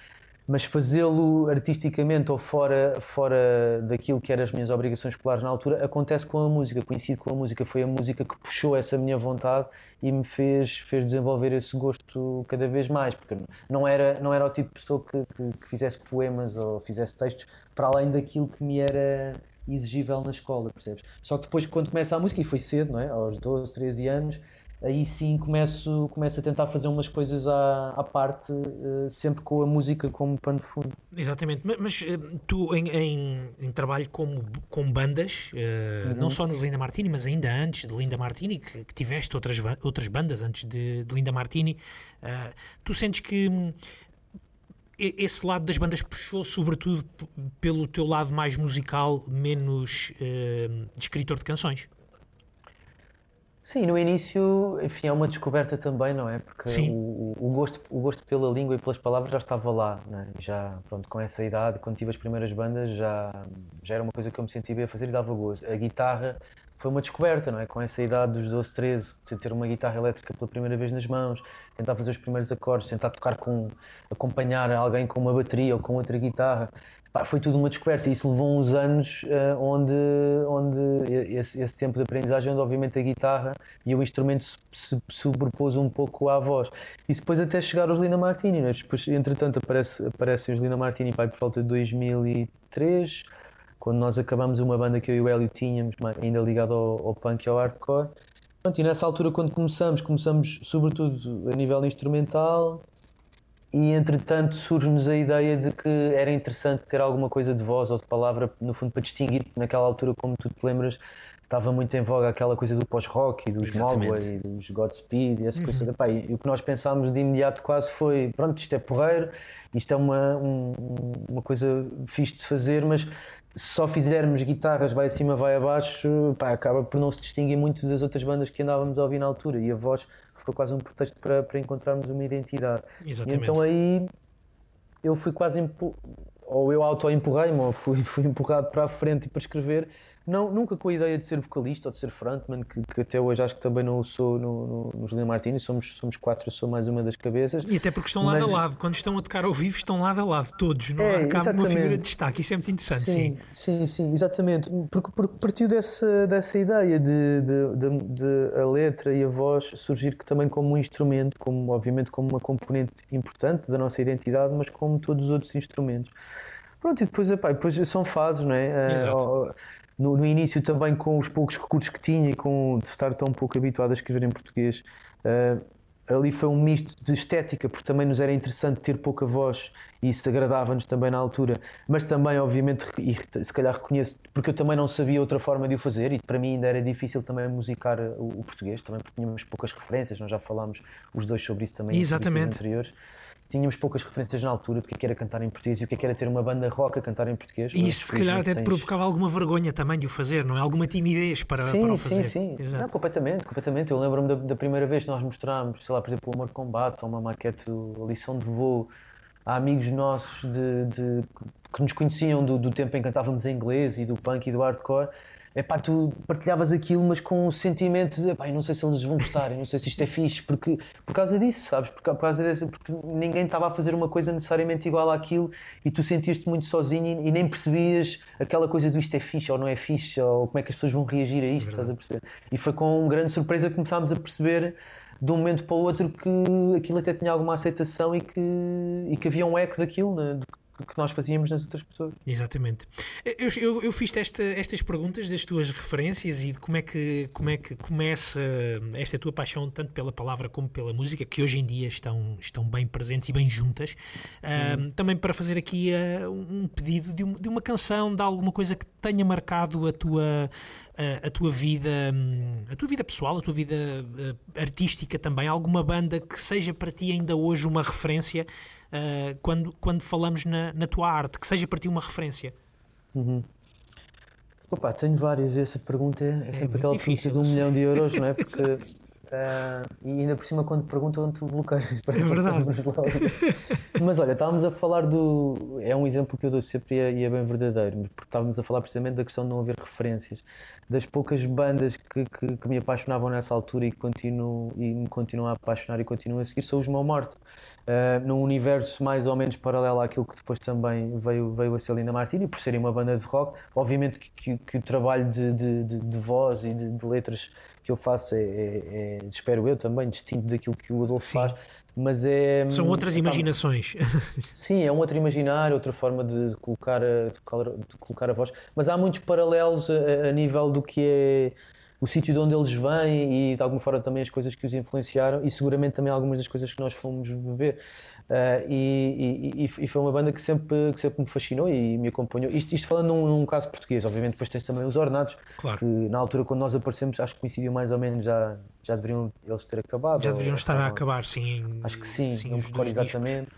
mas fazê-lo artisticamente ou fora, fora daquilo que eram as minhas obrigações escolares na altura, acontece com a música, coincide com a música. Foi a música que puxou essa minha vontade e me fez, fez desenvolver esse gosto cada vez mais, porque não era, não era o tipo de pessoa que, que, que fizesse poemas ou fizesse textos para além daquilo que me era exigível na escola, percebes? Só que depois, quando começa a música, e foi cedo, não é? aos 12, 13 anos, aí sim começo, começo a tentar fazer umas coisas à, à parte, uh, sempre com a música como pano de fundo. Exatamente, mas, mas uh, tu em, em, em, trabalho como, com bandas, uh, uhum. não só no Linda Martini, mas ainda antes de Linda Martini, que, que tiveste outras, outras bandas antes de, de Linda Martini, tu sentes que hum, esse lado das bandas puxou sobretudo pelo teu lado mais musical, menos de escritor de canções? Sim, no início, enfim, é uma descoberta também, não é? Porque o, o, gosto, o gosto pela língua e pelas palavras já estava lá, é? Já, pronto, com essa idade, quando tive as primeiras bandas, já, já era uma coisa que eu me sentia bem a fazer e dava gozo. A guitarra foi uma descoberta, não é? Com essa idade dos 12, 13, de ter uma guitarra elétrica pela primeira vez nas mãos, tentar fazer os primeiros acordes, tentar tocar com, acompanhar alguém com uma bateria ou com outra guitarra, Pá, foi tudo uma descoberta isso levou uns anos uh, onde, onde esse, esse, tempo de aprendizagem, onde obviamente a guitarra e o instrumento se, sobrepôs um pouco à voz. E depois até chegar aos Lina Martini, né? depois, entretanto aparece, aparecem os Lina Martini pai, por volta de 2003, quando nós acabamos uma banda que eu e o Hélio tínhamos, ainda ligado ao, ao punk e ao hardcore. Pronto, e nessa altura, quando começamos, começamos sobretudo a nível instrumental, e entretanto surge-nos a ideia de que era interessante ter alguma coisa de voz ou de palavra, no fundo, para distinguir, naquela altura, como tu te lembras, estava muito em voga aquela coisa do pós-rock e dos Mogwai e dos Godspeed e essa uhum. coisa. Epá, e, e o que nós pensámos de imediato quase foi: pronto, isto é porreiro, isto é uma, um, uma coisa fixe de se fazer, mas se só fizermos guitarras vai acima, vai abaixo, pá, acaba por não se distinguir muito das outras bandas que andávamos a ouvir na altura. E a voz foi quase um pretexto para, para encontrarmos uma identidade. Exatamente. E então aí eu fui quase ou eu auto-empurrei-me ou fui, fui empurrado para a frente e para escrever não, nunca com a ideia de ser vocalista ou de ser frontman, que, que até hoje acho que também não sou no, no, no Julian Martini, somos, somos quatro, eu sou mais uma das cabeças. E até porque estão mas... lado a lado, quando estão a tocar ao vivo, estão lado a lado, todos, não é, há uma figura de destaque, isso é muito interessante, sim. Sim, sim, sim exatamente, porque, porque partiu dessa, dessa ideia de, de, de, de, a letra e a voz surgir também como um instrumento, como obviamente como uma componente importante da nossa identidade, mas como todos os outros instrumentos. Pronto, e depois, epá, depois são fases, não é? Exato. Uh, no, no, início também com os poucos recursos que tinha e com de estar tão pouco habituado a escrever em português, uh, ali foi um misto de estética, porque também nos era interessante ter pouca voz e isso agradava-nos também na altura, mas também, obviamente, e se calhar reconheço, porque eu também não sabia outra forma de o fazer e para mim ainda era difícil também musicar o, o português, também porque tínhamos poucas referências, nós já falámos os dois sobre isso também Exatamente. em anteriores tínhamos poucas referências na altura do que é era cantar em português e o que é era ter uma banda rock a cantar em português. E isso, se calhar, até te provocava alguma vergonha também de o fazer, não é? Alguma timidez para, sim, para o fazer. Sim, sim, Não, completamente, completamente. Eu lembro-me da, da, primeira vez que nós mostrámos, sei lá, por exemplo, o Amor de Combate ou uma maquete, a lição de voo a amigos nossos de, de que nos conheciam do, do tempo em que cantávamos em inglês e do punk e do hardcore epá, tu partilhavas aquilo, mas com o sentimento de, epá, não sei se eles vão gostar, eu não sei se isto é fixe, porque, por causa disso, sabes? Por, por causa dessa, porque ninguém estava a fazer uma coisa necessariamente igual àquilo e tu sentias-te muito sozinho e, e, nem percebias aquela coisa do isto é fixe ou não é fixe, ou como é que as pessoas vão reagir a isto, é estás a perceber? E foi com grande surpresa que começámos a perceber de um momento para o outro que aquilo até tinha alguma aceitação e que, e que havia um eco daquilo, né? que nós fazíamos nas outras pessoas. Exatamente. Eu, eu, eu fiz esta, estas perguntas das tuas referências e de como é, que, como é que começa esta tua paixão, tanto pela palavra como pela música, que hoje em dia estão, estão bem presentes e bem juntas. Uhum. também para fazer aqui uh, um pedido de, um, de, uma canção, de alguma coisa que tenha marcado a tua, uh, a tua vida, um, a tua vida pessoal, a tua vida uh, artística também. Alguma banda que seja para ti ainda hoje uma referência uh, quando, quando falamos na, na, tua arte, que seja para ti uma referência? Uhum. Opa, tenho várias. Essa pergunta é, é sempre aquela difícil, de um milhão de euros, não é? Porque Uh, e ainda por cima, quando perguntam, tu bloqueias. É verdade. mas olha, estávamos a falar do. É um exemplo que eu dou sempre e é, é, bem verdadeiro, porque estávamos a falar precisamente da questão de não haver referências. Das poucas bandas que, que, que me apaixonavam nessa altura e, continuo, e me continuam a apaixonar e continuam a seguir são os Mão Morte. Uh, num universo mais ou menos paralelo àquilo que depois também veio, veio a ser Linda Martini, por serem uma banda de rock. Obviamente que, que, que o trabalho de, de, de, de voz e de, de letras que eu faço é, é, é, espero eu também, distinto daquilo que o Adolfo Sim. faz, mas é. São outras imaginações. Sim, é um outro imaginário, outra forma de colocar, a, de colocar, de colocar a voz, mas há muitos paralelos a, a nível do que é o sítio de onde eles vêm e de alguma forma também as coisas que os influenciaram e seguramente também algumas das coisas que nós fomos beber. Uh, e, e, e, foi uma banda que sempre, que sempre me fascinou e me acompanhou. Isto, isto falando num, num, caso português, obviamente, depois tens também os Ornados, claro. que na altura quando nós aparecemos, acho que coincidiu mais ou menos, já, já deveriam eles ter acabado. Já deveriam estar a acabar, sim. Acho que sim, sim não recordo exatamente.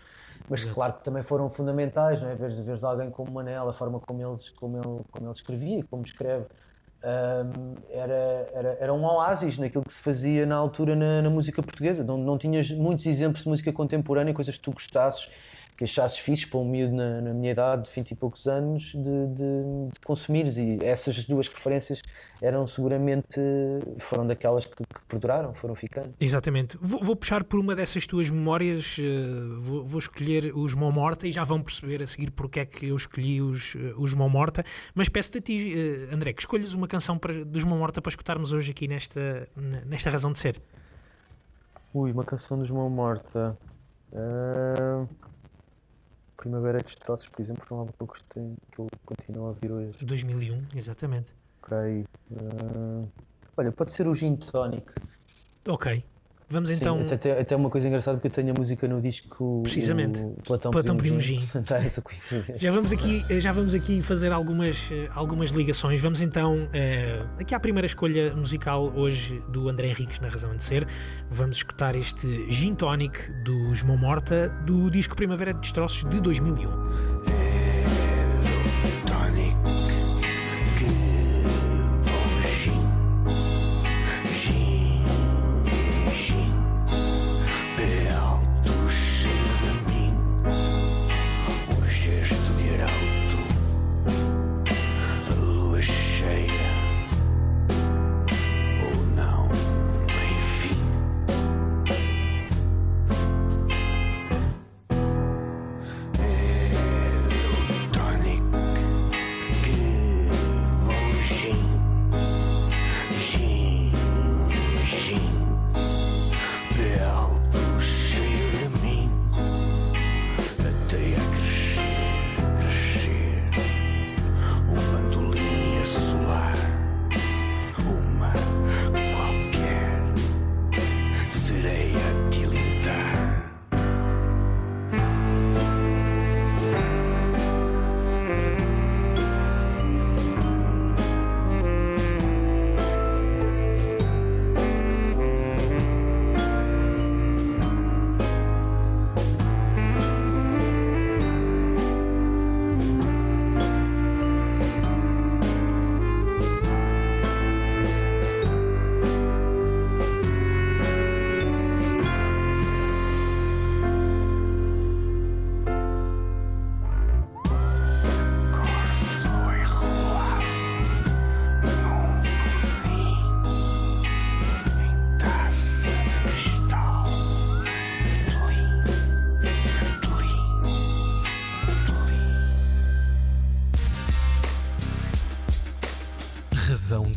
Mas Exato. claro que também foram fundamentais, não é? Veres, veres alguém como Manel, a forma como, eles, como, ele, como ele escrevia, como escreve um, era, era, era um oásis naquilo que se fazia na altura na, na, música portuguesa. Não, não tinhas muitos exemplos de música contemporânea, coisas que tu gostasses que achasses fixe para um miúdo na, na minha idade, de 20 e poucos anos, de, de, de consumires. E essas duas referências eram seguramente, foram daquelas que, que perduraram, foram ficando. Exatamente. Vou, vou, puxar por uma dessas tuas memórias, uh, vou, vou, escolher os Mão Morta e já vão perceber a seguir porque é que eu escolhi os, uh, os Mão Morta. Mas peço-te a ti, uh, André, que escolhas uma canção para, dos Mão Morta para escutarmos hoje aqui nesta, nesta razão de ser. Ui, uma canção dos Mão Morta. Uh... Primavera de Destroços, por exemplo, foi um álbum que eu gostei, que eu continuo a ouvir hoje. 2001, exatamente. Aí. Uh... Olha, pode ser o Gin Tonic. Ok. Vamos então. Sim, até, até uma coisa engraçada porque eu tenho a música no disco. Precisamente. O Platão, Platão pediu um gin. já, vamos aqui, já vamos aqui fazer algumas, algumas ligações. Vamos então uh, aqui à primeira escolha musical hoje do André Henriques na Razão de Ser. Vamos escutar este Gin Tonic dos Mão Morta do disco Primavera de Destroços de 2001.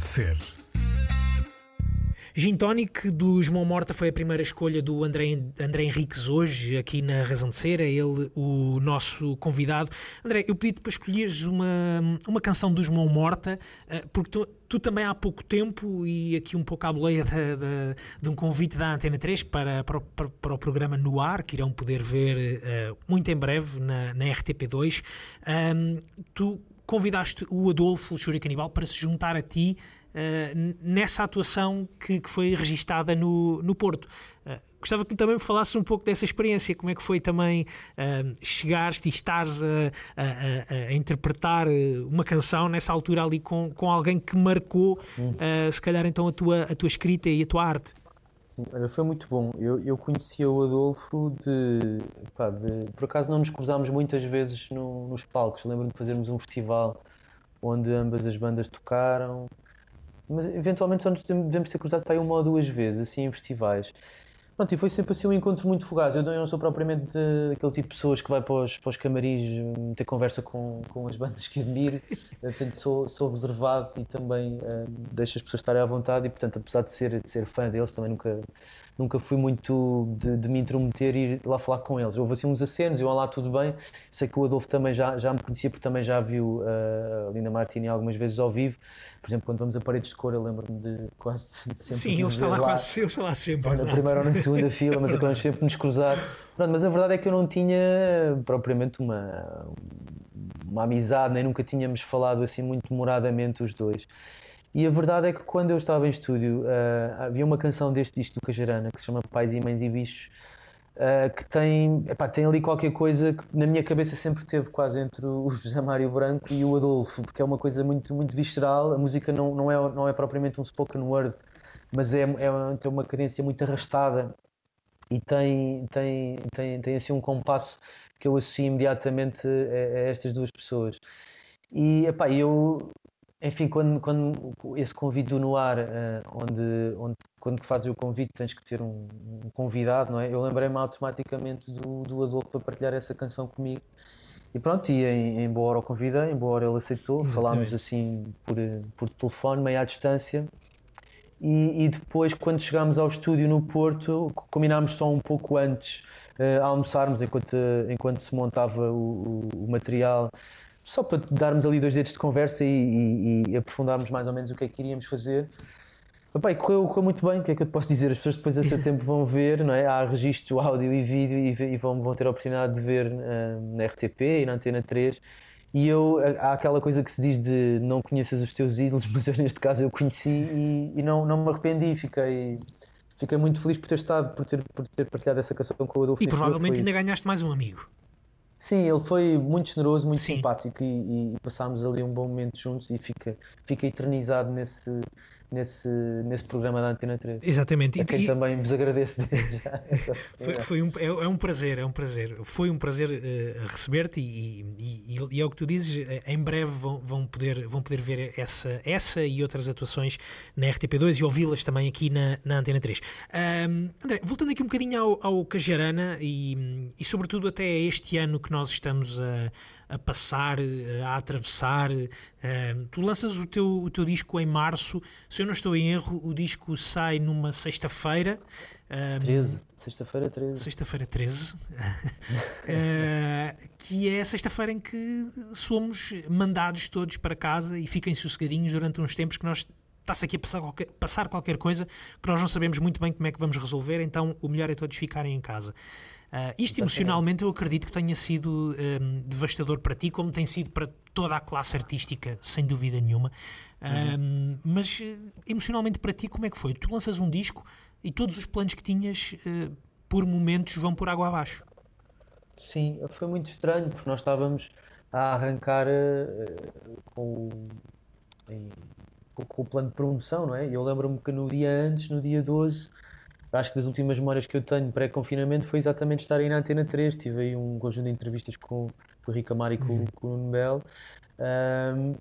Ser. Gin Tonic dos Mão Morta foi a primeira escolha do André, André Henriques hoje, aqui na Razão de Ser, é ele o nosso convidado. André, eu pedi-te para escolheres uma, uma canção dos Mão Morta, eh, porque tu, tu, também há pouco tempo, e aqui um pouco à boleia de, de, de um convite da Antena 3 para, para, para, o programa No Ar, que irão poder ver uh, muito em breve na, na RTP2, um, tu convidaste o Adolfo Luxúria Canibal para se juntar a ti uh, nessa atuação que, que, foi registada no, no Porto. Uh, gostava que também me falasses um pouco dessa experiência, como é que foi também uh, chegares e estares a, a, a, a, interpretar uma canção nessa altura ali com, com alguém que marcou, uh, se calhar então a tua, a tua escrita e a tua arte. Olha, foi muito bom. Eu, eu conhecia o Adolfo de, pá, de- Por acaso não nos cruzámos muitas vezes no- nos palcos. Lembro-me de fazermos um festival onde ambas as bandas tocaram. Mas eventualmente só nos devemos ter cruzado para aí uma ou duas vezes, assim, em festivais. Pronto, e foi sempre assim um encontro muito fugaz. Eu não, sou propriamente de- aquele tipo de pessoas que vai para os, para os camarins hum, ter conversa com, com as bandas que admiro. Portanto, sou, sou reservado e também hum, deixo as pessoas estarem à vontade. E, portanto, apesar de ser, de ser fã deles, também nunca, nunca fui muito de, de me intrometer e ir lá falar com eles. Houve assim uns acenos, eu lá tudo bem. Sei que o Adolfo também já, já me conhecia, porque também já viu uh, a Linda Martini algumas vezes ao vivo. Por exemplo, quando vamos a Paredes de Cor, eu lembro-me de quase sempre Sim, de ele está lá quase, ele está lá sempre. na primeira ou na segunda fila, mas acabamos sempre de nos cruzar. Pronto, mas a verdade é que eu não tinha propriamente uma, uma amizade, nem nunca tínhamos falado assim muito demoradamente os dois. E a verdade é que quando eu estava em estúdio, ah, havia uma canção deste disco do Cajarana que se chama Pais e Mães e Bichos, ah, que tem, epá, tem ali qualquer coisa que na minha cabeça sempre teve quase entre o José Mário Branco e o Adolfo, porque é uma coisa muito, muito visceral. A música não, não, é, não é propriamente um spoken word, mas é, é uma, tem uma cadência muito arrastada e tem, tem, tem, tem assim um compasso que eu associo imediatamente a, a estas duas pessoas. E epá, eu, enfim, quando, quando esse convite do Noir, eh, onde, onde quando fazes o convite tens que ter um, um convidado, não é? Eu lembrei-me automaticamente do, do Adolfo para partilhar essa canção comigo. E pronto, e em, em boa hora o convidei, em boa hora ele aceitou, falámos Exatamente. assim por, por telefone, meio à distância. E, e depois, quando chegámos ao estúdio no Porto, co- combinámos só um pouco antes eh, a almoçarmos enquanto, enquanto se montava o, o- o material, só para darmos ali dois dedos de conversa e, e- e aprofundarmos mais ou menos o que é que iríamos fazer. Epá, correu, correu muito bem, o que é que eu te posso dizer? As pessoas depois a seu tempo vão ver, não é? Há registro áudio e vídeo e, vão, vão ter a oportunidade de ver eh, na RTP e na Antena 3. E eu, há aquela coisa que se diz de não conheças os teus ídolos, mas eu neste caso eu conheci e, e não, não me arrependi, fiquei, fiquei muito feliz por ter estado, por ter, por ter partilhado essa canção com o Adolfo. E provavelmente ainda ganhaste mais um amigo. Sim, ele foi muito generoso, muito Sim. simpático e, e passámos ali um bom momento juntos e fica, fica eternizado nesse, nesse, nesse programa da Antena 3. Exatamente. A E- quem e- também vos agradeço desde já. Foi, foi um, é, é um prazer, é um prazer. Foi um prazer eh, receber-te e, e, e- e é o que tu dizes, eh, em breve vão, vão, poder, vão poder ver essa, essa e outras atuações na RTP2 e ouvi-las também aqui na, na Antena 3. Ahm, André, voltando aqui um bocadinho ao, ao Cajarana e, e sobretudo até este ano que nós estamos a, a passar, eh, a atravessar, ahm, tu lanças o teu, o teu disco em março, se eu não estou em erro, o disco sai numa sexta-feira. ahm, 13, sexta-feira 13. Sexta-feira 13, eh, que é a sexta-feira em que somos mandados todos para casa e fiquem sossegadinhos durante uns tempos que nós está-se aqui a passar qualquer, passar qualquer coisa que nós não sabemos muito bem como é que vamos resolver, então o melhor é todos ficarem em casa. Ah, isto emocionalmente eu acredito que tenha sido eh, devastador para ti, como tem sido para toda a classe artística, sem dúvida nenhuma. Ah, Mas eh, emocionalmente para ti, como é que foi? Tu lanças um disco e todos os planos que tinhas, eh, por momentos, vão por água abaixo. Sim, foi muito estranho porque nós estávamos a arrancar eh, com, o- em- com- com o plano de promoção, não é? Eu lembro-me que no dia antes, no dia 12, acho que das últimas memórias que eu tenho pré-confinamento foi exatamente estar aí na Antena 3. Tive aí um conjunto de entrevistas com, com o Rico Amaro e com, com o Nuno Belo. Ahm,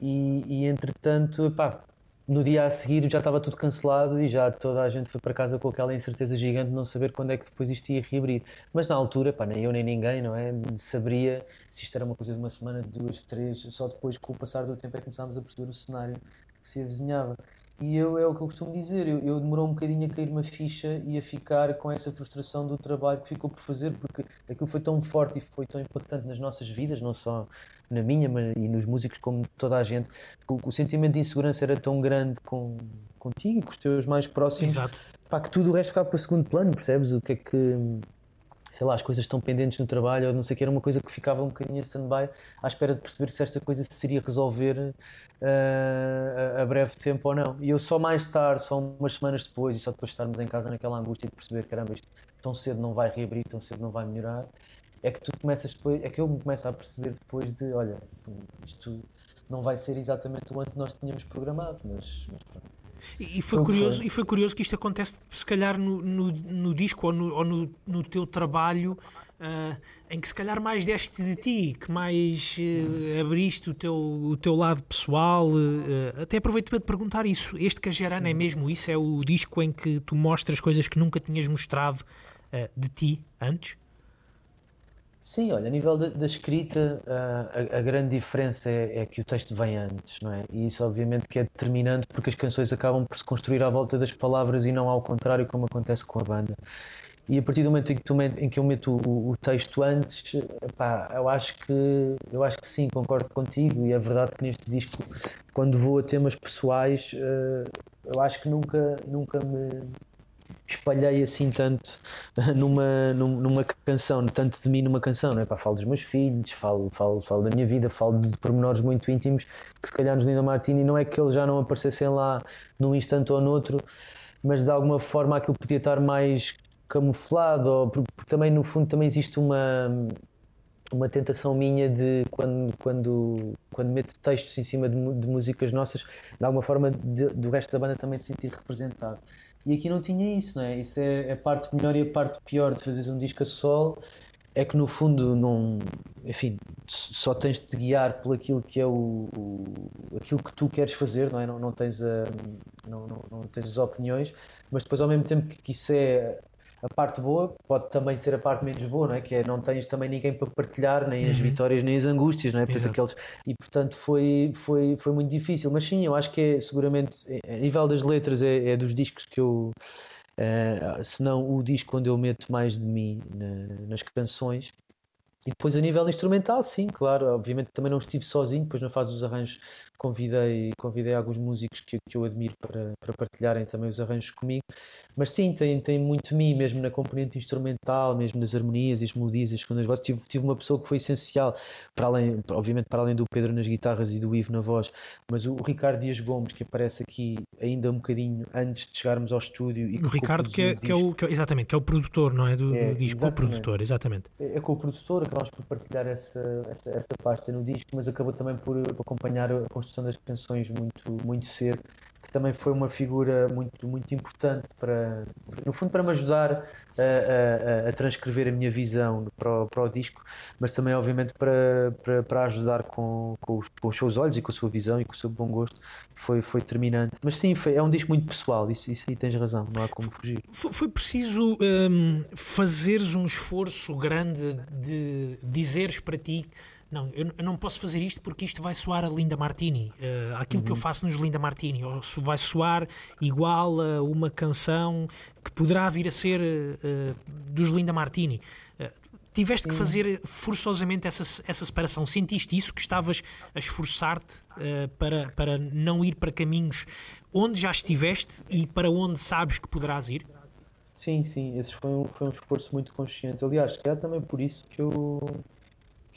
e, e entretanto, epá, no dia a seguir já estava tudo cancelado e já toda a gente foi para casa com aquela incerteza gigante de não saber quando é que depois isto ia reabrir. Mas na altura, pá, nem eu nem ninguém, não é? Saberia se isto era uma coisa de uma semana, de duas, três, só depois com o passar do tempo é que começámos a perceber o cenário que se avizinhava. E eu, é o que eu costumo dizer, eu, eu demorou um bocadinho a cair uma ficha e a ficar com essa frustração do trabalho que ficou por fazer, porque aquilo foi tão forte e foi tão impactante nas nossas vidas, não só na minha mas, e nos músicos como toda a gente, que o, o sentimento de insegurança era tão grande com, contigo e com os teus mais próximos, Exato. pá, que tudo o resto ficava para segundo plano, percebes? O que é que, sei lá, as coisas estão pendentes no trabalho ou não sei o que, era uma coisa que ficava um bocadinho em stand-by à espera de perceber se esta coisa se seria resolver eh, a, a breve tempo ou não. E eu só mais tarde, só umas semanas depois, e só depois de estarmos em casa naquela angústia de perceber, caramba, isto tão cedo não vai reabrir, tão cedo não vai melhorar, é que tu começas depois, é que eu me começo a perceber depois de, olha, isto não vai ser exatamente o ano que nós tínhamos programado, mas, mas pronto. E foi, curioso, e foi curioso que isto acontece, se calhar, no, no, no disco ou, no, ou no, no teu trabalho, uh, em que se calhar mais deste de ti, que mais uh, abriste o teu, o teu lado pessoal. Uh, até aproveito para te perguntar isso. Este Cajarana é mesmo isso? É o disco em que tu mostras coisas que nunca tinhas mostrado de ti antes? Sim, olha, a nível da, escrita, uh, a, a, grande diferença é, é, que o texto vem antes, não é? E isso, obviamente, que é determinante porque as canções acabam por se construir à volta das palavras e não ao contrário, como acontece com a banda. E a partir do momento em que, tu, em que eu meto o, o texto antes, pá, eu acho que eu acho que sim, concordo contigo e é verdade que neste disco, quando vou a temas pessoais, uh, eu acho que nunca nunca me espalhei assim tanto numa, numa canção, tanto de mim numa canção, não é? Pá, falo dos meus filhos, falo, falo, falo da minha vida, falo de pormenores muito íntimos que se calhar nos Linda Martini não é que eles já não aparecessem lá num instante ou noutro, mas de alguma forma aquilo podia estar mais camuflado, ou, porque, também no fundo também existe uma uma tentação minha de quando, quando, quando meto textos em cima de, de músicas nossas, de alguma forma de, do resto da banda também se sentir representado. E aqui não tinha isso, não é? Isso é a parte melhor e a parte pior de fazeres um disco a sol. É que no fundo não, enfim, só tens de te guiar por aquilo que é o, o aquilo que tu queres fazer, não é? Não, não tens a, não, não, não tens as opiniões, mas depois ao mesmo tempo que isso é a parte boa pode também ser a parte menos boa, não é? Que é não tens também ninguém para partilhar, nem uhum. as vitórias, nem as angústias, não é? aqueles... E portanto foi, foi, foi muito difícil. Mas sim, eu acho que é seguramente, a nível das letras, é, é dos discos que eu. Uh, se não o disco onde eu meto mais de mim na, nas canções. E depois a nível instrumental, sim, claro, obviamente também não estive sozinho, depois na fase dos arranjos convidei, convidei alguns músicos que, que eu admiro para, para partilharem também os arranjos comigo. Mas sim, tem, tem muito de mim, mesmo na componente instrumental, mesmo nas harmonias e as melodias, as segundas vozes. Tive, tive uma pessoa que foi essencial, para além, obviamente, para além do Pedro nas guitarras e do Ivo na voz, mas o, o Ricardo Dias Gomes, que aparece aqui ainda um bocadinho antes de chegarmos ao estúdio. E o Ricardo, que é, que é, o, que é, exatamente, que é o produtor, não é? Do, é, do disco, co-produtor, exatamente. É, é co-produtor, acabamos por partilhar essa, essa, essa pasta no disco, mas acabou também por, acompanhar a construção das canções muito, muito cedo, que também foi uma figura muito, muito importante para, no fundo, para me ajudar a, a, a transcrever a minha visão para o, para o disco, mas também, obviamente, para, para, para ajudar com, com os, com, os, seus olhos e com a sua visão e com o seu bom gosto, foi, foi determinante. Mas sim, foi, é um disco muito pessoal, isso, isso aí tens razão, não há como fugir. Foi, foi preciso um, fazeres um esforço grande de dizeres para ti não, eu, eu, não posso fazer isto porque isto vai soar a Linda Martini, uh, aquilo uhum. que eu uhum. faço nos Linda Martini, ou vai soar igual a uma canção que poderá vir a ser uh, dos Linda Martini. Uh, tiveste que fazer forçosamente essa, essa separação. Sentiste isso, que estavas a esforçar-te para, para não ir para caminhos onde já estiveste e para onde sabes que poderás ir? Sim, sim, esse foi um, foi um esforço muito consciente. Aliás, é também por isso que eu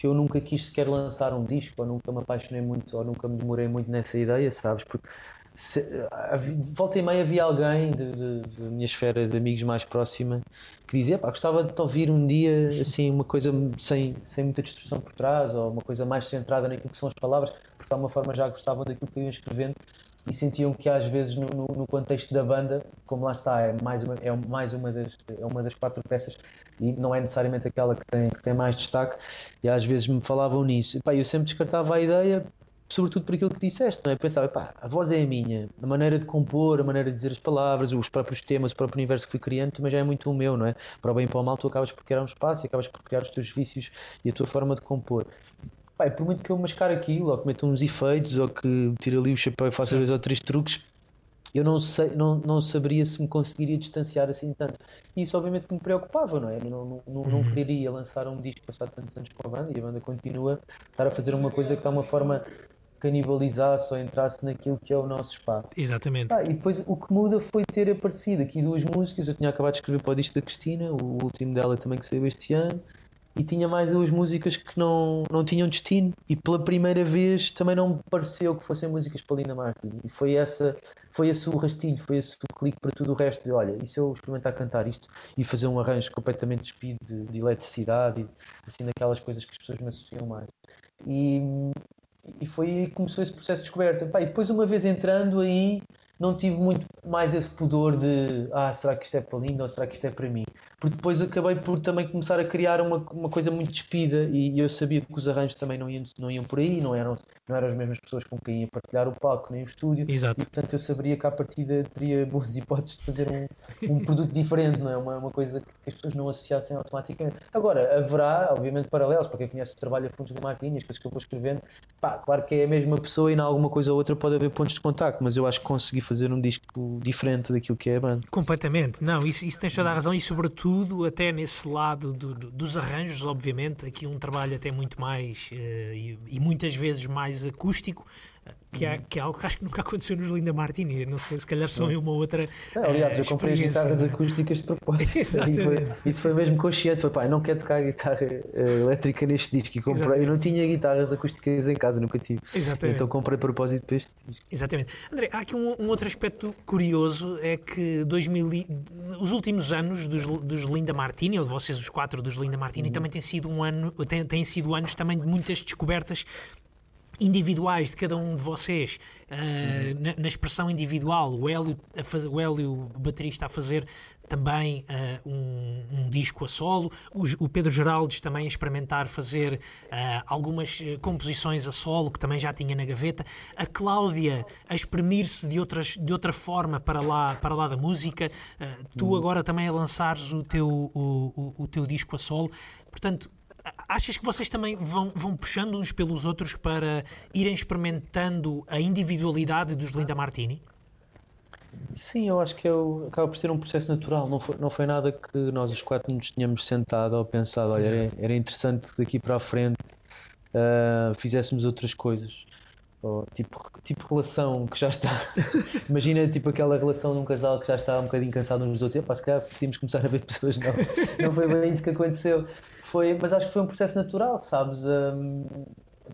que eu nunca quis sequer lançar um disco, ou nunca me apaixonei muito, ou nunca me demorei muito nessa ideia, sabes? Porque se, volta e meia havia alguém da minha esfera de amigos mais próxima que dizia, pá, gostava de te ouvir um dia assim, uma coisa sem, sem muita destruição por trás, ou uma coisa mais centrada naquilo que são as palavras, porque de alguma forma já gostavam daquilo que eu ia escrevendo e sentiam que às vezes no, no, contexto da banda, como lá está, é mais uma, é mais uma, das, é uma das quatro peças e não é necessariamente aquela que tem, que tem mais destaque, e às vezes me falavam nisso. E, pá, eu sempre descartava a ideia, sobretudo por aquilo que disseste, não é? Pensava, pá, a voz é a minha, a maneira de compor, a maneira de dizer as palavras, os próprios temas, o próprio universo que fui criando também já é muito o meu, não é? Para o bem e para o mal, tu acabas por criar um espaço e acabas por criar os teus vícios e a tua forma de compor. Pai, por muito que eu mascar aquilo, ou que meta uns efeitos, ou que tire ali o chapéu e faça dois ou três truques, eu não, sei, não, não saberia se me conseguiria distanciar assim tanto. E isso obviamente que me preocupava, não é? Eu não, não, não, não uhum. queria lançar um disco passado tantos anos com a banda e a banda continua a estar a fazer uma coisa que de uma forma canibalizasse ou entrasse naquilo que é o nosso espaço. Exatamente. Ah, e depois o que muda foi ter aparecido aqui duas músicas. Eu tinha acabado de escrever para o disco da Cristina, o último dela também que saiu este ano e tinha mais duas músicas que não, não tinham destino. E pela primeira vez também não me pareceu que fossem músicas para Lina Martin. E foi essa foi esse o rastilho, foi esse o clique para tudo o resto de olha, e se eu experimentar cantar isto e fazer um arranjo completamente despido de, de eletricidade e assim daquelas coisas que as pessoas me associam mais. E, e foi aí que começou esse processo de descoberta. Pá, e depois uma vez entrando aí não tive muito mais esse pudor de ah, será que isto é para lindo ou será que isto é para mim? Porque depois acabei por também começar a criar uma, uma coisa muito despida e, eu sabia que os arranjos também não iam, não iam por aí, não eram, não eram as mesmas pessoas com quem ia partilhar o palco nem o estúdio. Exato. E portanto eu saberia que à partida teria boas hipóteses de fazer um, um produto diferente, não é? Uma, uma coisa que as pessoas não associassem automaticamente. Agora, haverá, obviamente, paralelos, para quem conhece o trabalho a fontes de marketing, as coisas que eu vou escrevendo, pá, claro que é a mesma pessoa e em alguma coisa ou outra pode haver pontos de contacto, mas eu acho que consegui fazer um disco diferente daquilo que é a banda. Completamente, não, isso, isso tens toda a razão e sobretudo até nesse lado do, do, dos arranjos, obviamente, aqui um trabalho até muito mais uh, e, e, muitas vezes mais acústico, que é, que é algo que acho que nunca aconteceu nos Linda Martini. Não sei, se calhar só uma outra. Não, aliás, eu comprei as guitarras acústicas de propósito. Exatamente. Foi, isso foi mesmo consciente. Foi pá, não quero tocar guitarra uh, elétrica neste disco. E comprei, Exatamente. eu não tinha guitarras acústicas em casa, nunca tive. Exatamente. Então comprei propósito para este disco. Exatamente. André, há aqui um, um outro aspecto curioso: é que 2000, os últimos anos dos, dos Linda Martini, ou de vocês, os quatro dos Linda Martini, uhum. também têm sido um ano, têm, têm sido anos também de muitas descobertas individuais de cada um de vocês, uh, na, na, expressão individual. O Hélio, a o Hélio baterista, a fazer também uh, um, um, disco a solo, o, o, Pedro Geraldes também a experimentar fazer uh, algumas composições a solo, que também já tinha na gaveta, a Cláudia a exprimir-se de, outras, de outra forma para lá, para lá da música, tu uhum. agora também a lançares o teu, o, o, o teu disco a solo. Portanto, Achas que vocês também vão, vão puxando uns pelos outros para irem experimentando a individualidade dos Linda Martini? Sim, eu acho que eu, acaba por ser um processo natural. Não foi, não foi nada que nós os quatro nos tínhamos sentado ou pensado, olha, era, era interessante que daqui para a frente uh, fizéssemos outras coisas. Ou, tipo, tipo relação que já está. Imagina tipo aquela relação de um casal que já está um bocadinho cansado uns dos outros. E, se calhar podíamos começar a ver pessoas. Não, não foi bem isso que aconteceu foi, mas acho que foi um processo natural, sabes? Um,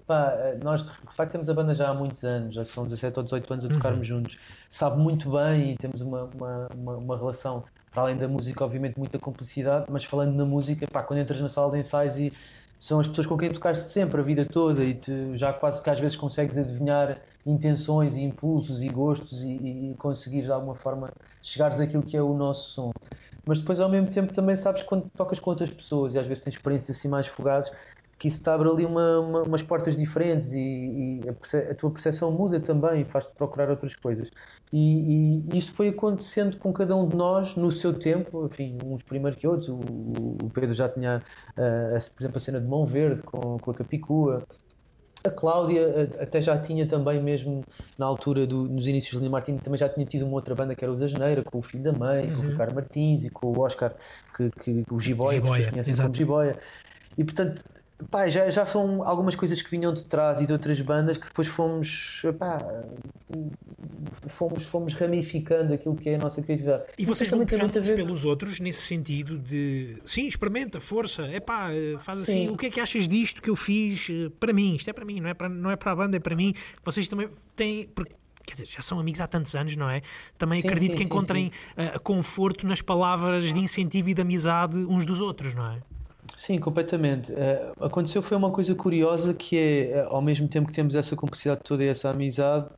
pá, nós de facto temos a banda já há muitos anos, já são 17 ou 18 anos a tocarmos uhum. juntos. Sabe muito bem e temos uma, uma, uma, uma, relação, para além da música, obviamente, muita complicidade, mas falando na música, pá, quando entras na sala de ensaios e são as pessoas com quem tocaste sempre a vida toda e tu já quase que às vezes consegues adivinhar intenções e impulsos e gostos e, e conseguires de alguma forma chegares àquilo que é o nosso som mas depois ao mesmo tempo também sabes quando tocas com outras pessoas e às vezes tens experiências assim mais fugazes que isso te abre ali uma, uma, umas portas diferentes e, e a, a, tua percepção muda também, faz-te procurar outras coisas. E, e, isto foi acontecendo com cada um de nós no seu tempo, enfim, uns primeiro que outros. O, o Pedro já tinha, uh, por exemplo, a cena de Mão Verde com, com a Capicua, a Cláudia até já tinha também, mesmo na altura, do, nos inícios de Lima Martins, também já tinha tido uma outra banda que era o da Janeira, com o Filho da Mãe, uhum. com o uhum. Ricardo Martins e com o Oscar, que, que, o Jiboia, Jiboia que como Jiboia. E portanto, Pá, já, já são algumas coisas que vinham de trás e de outras bandas que depois fomos, pá, fomos, fomos ramificando aquilo que é a nossa criatividade. E vocês vão puxando pelos outros nesse sentido de sim, experimenta, força, é pá, faz assim, sim. o que é que achas disto que eu fiz eh, para mim? Isto é para mim, não é para, não é para a banda, é para mim. Vocês também têm. Quer dizer, já são amigos há tantos anos, não é? Também sim, acredito sim, que encontrem uh, conforto nas palavras de incentivo e de amizade uns dos outros, não é? Sim, completamente. Uh, aconteceu foi uma coisa curiosa que é, uh, ao mesmo tempo que temos essa cumplicidade toda e essa amizade,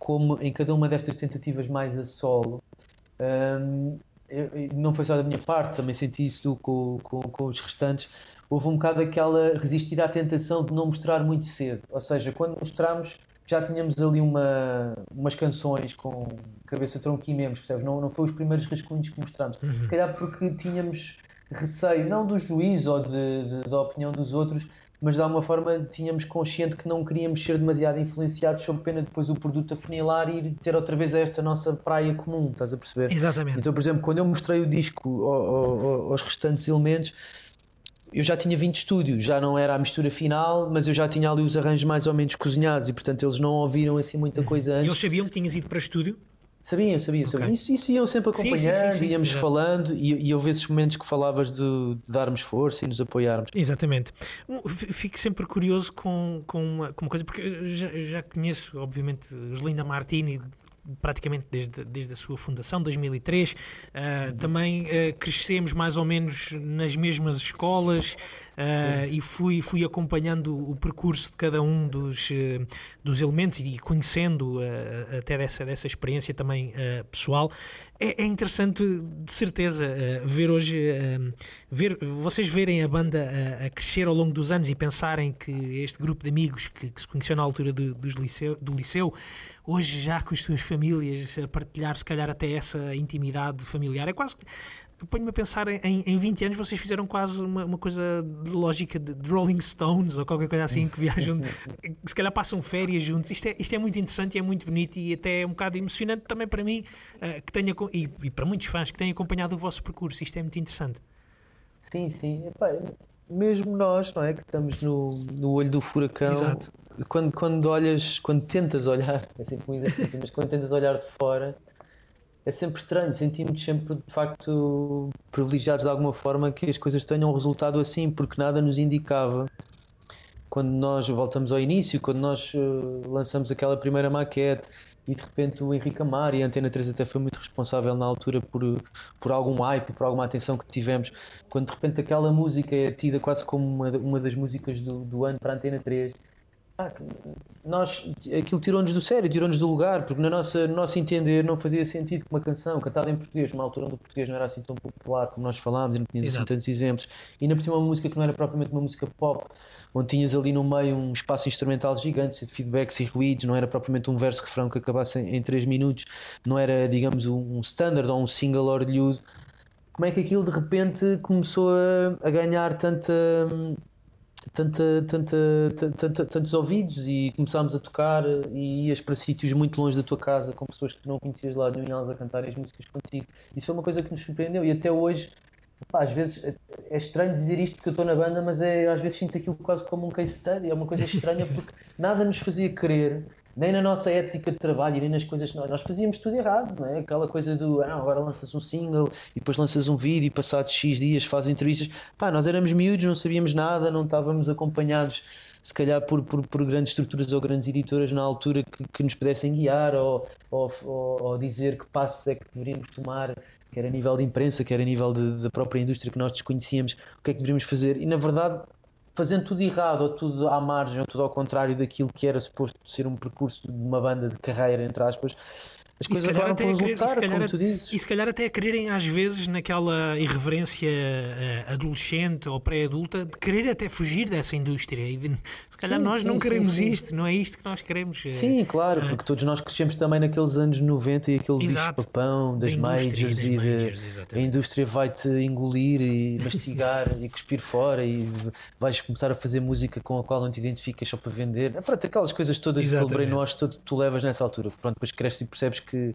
como em cada uma destas tentativas mais a solo, um, ehm, eu, não foi só da minha parte, também senti isso com, com, com os restantes, houve um bocado aquela resistir à tentação de não mostrar muito cedo. Ou seja, quando mostramos já tínhamos ali uma, umas canções com cabeça, tronco e membros, percebes? Não, não foi os primeiros rascunhos que mostramos. Uhum. Se calhar porque tínhamos receio, não do juízo ou de, de, da opinião dos outros, mas de alguma forma tínhamos consciente que não queríamos ser demasiado influenciados sob pena depois o produto afunilar e ir ter outra vez esta nossa praia comum, estás a perceber? Exatamente. Então, por exemplo, quando eu mostrei o disco aos restantes elementos, eu já tinha 20 estúdios, já não era a mistura final, mas eu já tinha ali os arranjos mais ou menos cozinhados e portanto eles não ouviram assim muita coisa antes. E eles sabiam que tinhas ido para estúdio? Sabia, sabia, sabia. Okay. Isso, isso iam sempre acompanhando, sim, sim, sim, íamos falando e, e houve esses momentos que falavas de, de, darmos força e nos apoiarmos. Exatamente. Fico sempre curioso com, com, uma, com uma coisa, porque eu já, já conheço, obviamente, os Linda Martini praticamente desde, desde a sua fundação, 2003. Uh, também uh, crescemos mais ou menos nas mesmas escolas uh, e fui, fui acompanhando o percurso de cada um dos, dos elementos e conhecendo até dessa, dessa experiência também pessoal. É, é, interessante, de certeza, ver hoje, ver, vocês verem a banda a, a, crescer ao longo dos anos e pensarem que este grupo de amigos que, que se conheceu na altura do, dos liceu, do liceu hoje já com as suas famílias, a partilhar se calhar até essa intimidade familiar. É quase ponho-me a pensar em, em 20 anos vocês fizeram quase uma, uma coisa de lógica de, de, Rolling Stones ou qualquer coisa assim que viajam, se calhar passam férias juntos. Isto é, isto é muito interessante e é muito bonito e até é um bocado emocionante também para mim uh, que tenha, e, e, para muitos fãs que tenham acompanhado o vosso percurso. Isto é muito interessante. Sim, sim. Epá, mesmo nós, não é? Que estamos no, no olho do furacão. Exato quando, quando olhas, quando tentas olhar, é sempre um exercício, mas quando tentas olhar de fora, é sempre estranho. Sentimos sempre, de facto, privilegiados de alguma forma que as coisas tenham um resultado assim, porque nada nos indicava. Quando nós voltamos ao início, quando nós uh, lançamos aquela primeira maquete e de repente o Henrique Amar e a Antena 3 até foi muito responsável na altura por, por algum hype, por alguma atenção que tivemos. Quando de repente aquela música é tida quase como uma, uma das músicas do, do ano para a Antena 3 ah, nós, aquilo tirou-nos do sério, tirou-nos do lugar, porque na nossa, no nosso entender não fazia sentido que uma canção cantada em português, numa altura onde o português não era assim tão popular como nós falámos e não tínhamos assim tantos exemplos, e ainda por cima uma música que não era propriamente uma música pop, onde tinhas ali no meio um espaço instrumental gigante de feedbacks e ruídos, não era propriamente um verso-refrão que acabasse em, em 3 minutos, não era, digamos, um, um standard ou um single orelhudo. Como é que aquilo de repente começou a, a ganhar tanta tanta, tanta, tanta, tantos ouvidos e começámos a tocar e ias para sítios muito longe da tua casa com pessoas que não conhecias lá nenhum e elas a cantarem as músicas contigo. Isso foi uma coisa que nos surpreendeu e até hoje, pá, às vezes é estranho dizer isto porque eu estou na banda, mas é, às vezes sinto aquilo quase como um case study, é uma coisa estranha porque nada nos fazia querer nem na nossa ética de trabalho, nem nas coisas que nós, nós fazíamos tudo errado, não é? Aquela coisa do ah, agora lanças um single e depois lanças um vídeo e passados X dias fazes entrevistas. Pá, nós éramos miúdos, não sabíamos nada, não estávamos acompanhados se calhar por, por, por grandes estruturas ou grandes editoras na altura que, que nos pudessem guiar ou, ou, ou, ou, dizer que passos é que deveríamos tomar, quer a nível de imprensa, quer a nível de, da própria indústria que nós desconhecíamos, o que é que deveríamos fazer. E na verdade fazendo tudo errado, ou tudo à margem, ou tudo ao contrário daquilo que era suposto ser um percurso de uma banda de carreira, entre aspas, as coisas acabaram por resultar, querer, como tu dizes. E se calhar até a quererem, às vezes, naquela irreverência uh, adolescente ou pré-adulta, de querer até fugir dessa indústria. E de, se calhar sim, nós sim, não queremos sim, isto, não é isto que nós queremos. Uh, sim, claro, uh, porque todos nós crescemos também naqueles anos 90 e aquele bicho-papão das da majors das e majors, a indústria vai-te engolir e mastigar e cuspir fora e vais começar a fazer música com a qual não te identificas só para vender. Pronto, aquelas coisas todas que brainwash tu, tu levas nessa altura. Pronto, depois cresces e percebes que que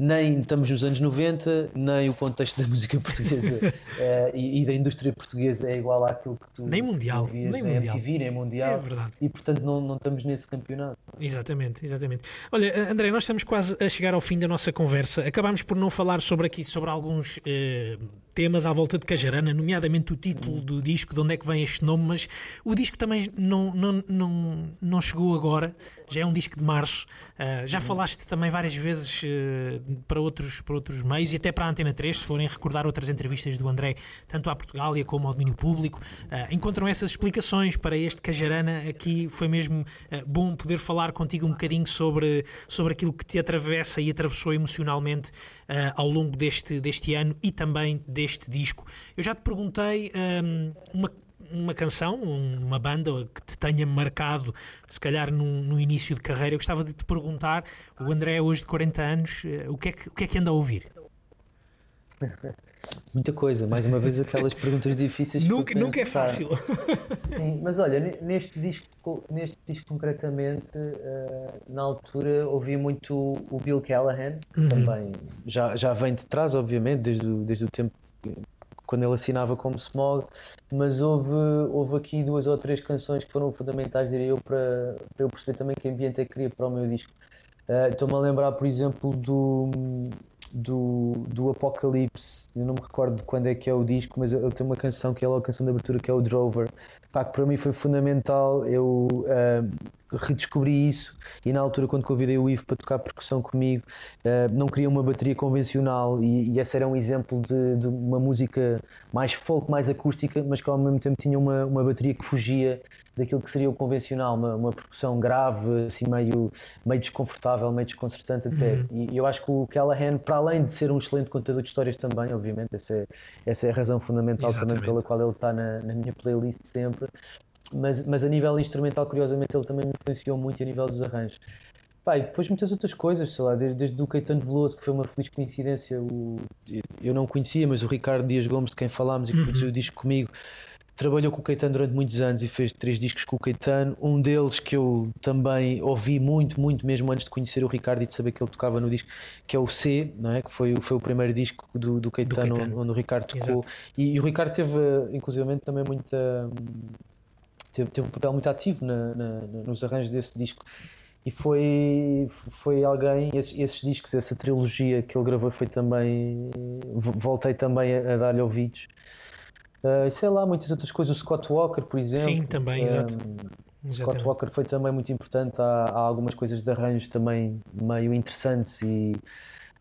nem estamos nos anos 90, nem o contexto da música portuguesa uh, e, e, da indústria portuguesa é igual àquilo que tu nem mundial, vias, nem, nem mundial. MTV, nem mundial. É verdade. E portanto não, não estamos nesse campeonato. Exatamente, exatamente. Olha, André, nós estamos quase a chegar ao fim da nossa conversa. Acabámos por não falar sobre aqui sobre alguns uh, temas à volta de Cajarana, nomeadamente o título do disco, de onde é que vem este nome, mas o disco também não, não, não, não chegou agora, já é um disco de março. Uh, já uhum. falaste também várias vezes uh, para, outros, para outros meios e até para a Antena 3, se forem recordar outras entrevistas do André, tanto à Portugália como ao domínio público, uh, encontram essas explicações para este Cajarana. Aqui foi mesmo bom poder falar contigo um bocadinho sobre, sobre aquilo que te atravessa e atravessou emocionalmente ao longo deste, deste ano e também deste disco. Eu já te perguntei um, uma uma canção, uma banda que te tenha marcado, se calhar no, no, início de carreira. Eu gostava de te perguntar, o André hoje de 40 anos, eh, o que é que, o que, é que anda a ouvir? Muita coisa, mais uma vez aquelas perguntas difíceis. nunca, nunca é fácil. Sim, mas olha, neste disco, neste disco concretamente, uh, na altura ouvi muito o Bill Callahan, que uhum. também já, já vem de trás, obviamente, desde o, desde o tempo quando ele assinava como Smog, mas houve, houve aqui duas ou três canções que foram fundamentais, diria eu, para, para eu perceber também que ambiente é que queria para o meu disco. Uh, Estou-me a lembrar, por exemplo, do, do, do Apocalipse, eu não me recordo de quando é que é o disco, mas ele tem uma canção que é a canção de abertura que é o Drover, Pá, que para mim foi fundamental. Eu uh, redescobri isso e na altura quando convidei o Ivo para tocar percussão comigo uh, não queria uma bateria convencional e, e esse era um exemplo de, de, uma música mais folk, mais acústica mas que ao mesmo tempo tinha uma, uma bateria que fugia daquilo que seria o convencional, uma, uma percussão grave, assim meio, meio desconfortável, meio desconcertante até. Uhum. E, e, eu acho que o Callahan, para além de ser um excelente contador de histórias também, obviamente, essa é, essa é a razão fundamental Exatamente. também pela qual ele está na, na minha playlist sempre, mas, mas a nível instrumental, curiosamente, ele também me influenciou muito a nível dos arranjos. Pá, e depois muitas outras coisas, sei lá, desde, desde o Caetano Veloso, que foi uma feliz coincidência, o, eu não conhecia, mas o Ricardo Dias Gomes, de quem falámos e que uhum. produziu o disco comigo, trabalhou com o Caetano durante muitos anos e fez três discos com o Caetano. Um deles que eu também ouvi muito, muito mesmo antes de conhecer o Ricardo e de saber que ele tocava no disco, que é o C, não é? que foi, foi o primeiro disco do, do, Caetano, do Caetano. onde o Ricardo tocou. E, e, o Ricardo teve, inclusivamente, também muita teve, teve um papel muito ativo na, na, nos arranjos desse disco e foi, foi alguém, esses, esses, discos, essa trilogia que ele gravou foi também, voltei também a, a dar-lhe ouvidos. Uh, sei lá, muitas outras coisas, o Scott Walker, por exemplo. Sim, também, um, exato. Scott Walker foi também muito importante, há, há algumas coisas de arranjos também meio interessantes e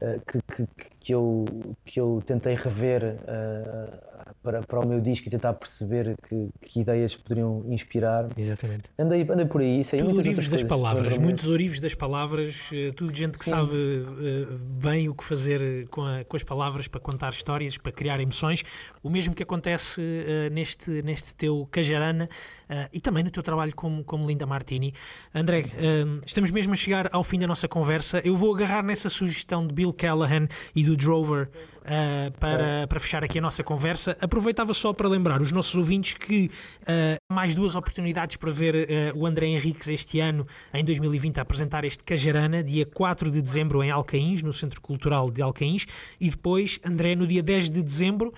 uh, que, que, que, eu, que eu tentei rever uh, para, para o meu disco e tentar perceber que, que ideias poderiam inspirar. Exatamente. Andei, andei por aí. Sei, tudo orivos das palavras, muitos orivos das palavras, eh, tudo gente que Sim. sabe uh, bem o que fazer com, a, com, as palavras para contar histórias, para criar emoções. O mesmo que acontece uh, neste, neste teu Cajarana e também no teu trabalho como, como Linda Martini. André, estamos mesmo a chegar ao fim da nossa conversa. Eu vou agarrar nessa sugestão de Bill Callahan e do Drover uh, para, para fechar aqui a nossa conversa. Aproveitava só para lembrar os nossos ouvintes que uh, mais duas oportunidades para ver uh, o André Henriques este ano, em 2020, a apresentar este Cajarana, dia 4 de dezembro em Alcaíns, no Centro Cultural de Alcaíns, e depois, André, no dia 10 de dezembro,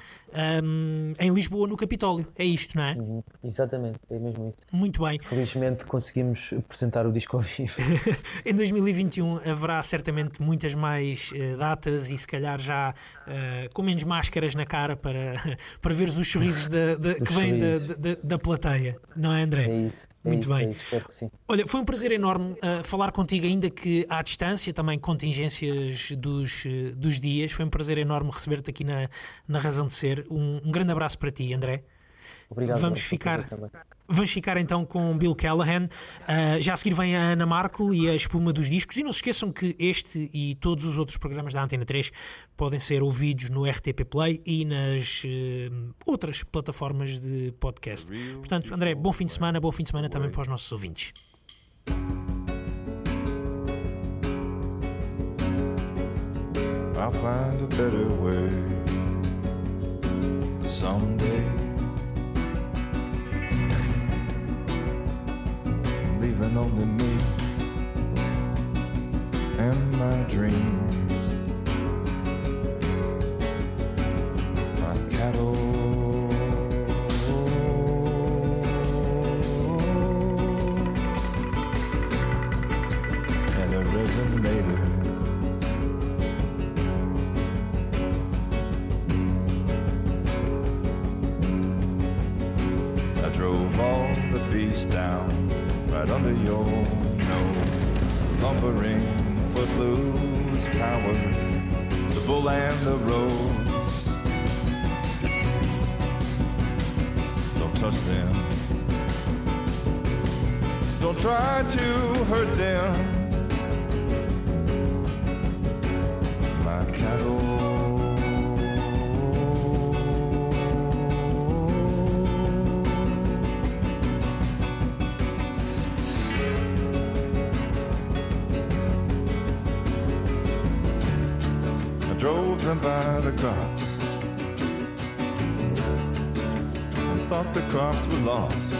um, em Lisboa, no Capitólio. É isto, não é? Uhum, exatamente, é mesmo isso. Muito bem. Felizmente conseguimos apresentar o disco ao vivo. em 2021 haverá certamente muitas mais uh, datas e se calhar já uh, com menos máscaras na cara para, para veres os sorrisos da, da, que vêm da, da, da, plateia, não é, André? É isso. É Muito isso, bem. É Olha, foi um prazer enorme uh, falar contigo, ainda que à distância, também contingências dos, uh, dos dias. Foi um prazer enorme receber-te aqui na, na Razão de Ser. Um, um grande abraço para ti, André. Obrigado. Vamos ficar, vamos ficar então com Bill Callahan. Uh, já a seguir vem a Ana Markle e a espuma dos discos. E não se esqueçam que este e todos os outros programas da Antena 3 podem ser ouvidos no RTP Play e nas uh, outras plataformas de podcast. Portanto, André, bom fim de semana, bom fim de semana também para os nossos ouvintes. I'll find a better way someday. Leaving only me and my dreams. My cattle. Power, the bull and the rose. Don't touch them. Don't try to hurt them. By the crops. I thought the crops were lost.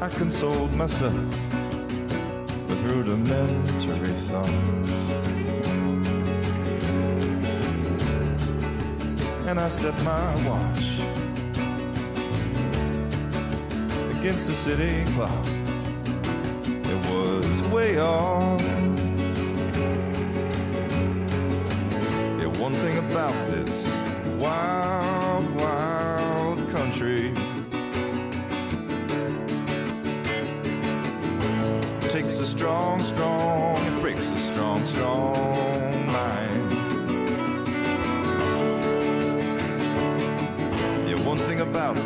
I consoled myself with rudimentary thoughts. And I set my watch against the city clock. It was way off. about this wild, wild country. It takes a strong, strong, it breaks a strong, strong mind. Yeah, one thing about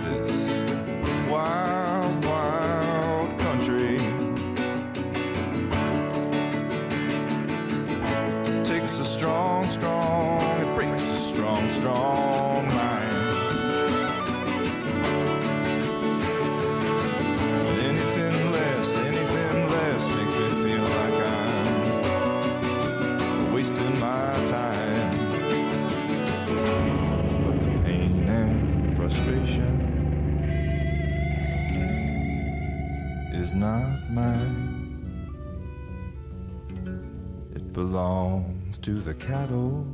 to the cattle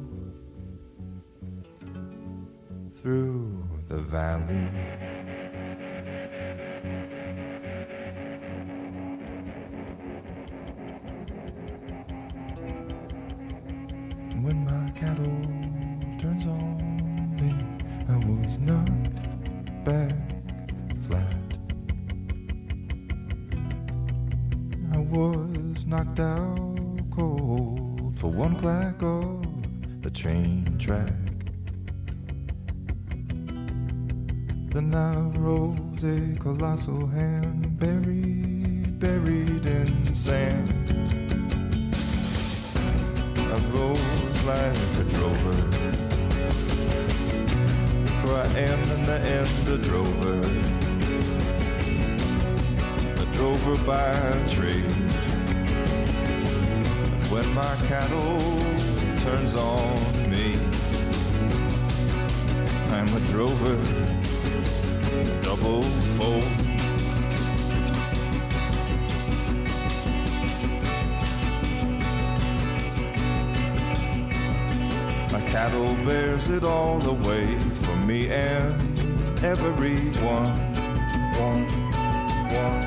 through the valley. When my cattle turns on me, I was knocked back flat. I was knocked out cold for one clack of the train track. Then I rose a colossal hand buried, buried in sand. I rose like a drover. For I am in the end a drover. A drover by trade. When my cattle turns on me, I'm a drover, double fold. My cattle bears it all the way for me and everyone. One, one, one,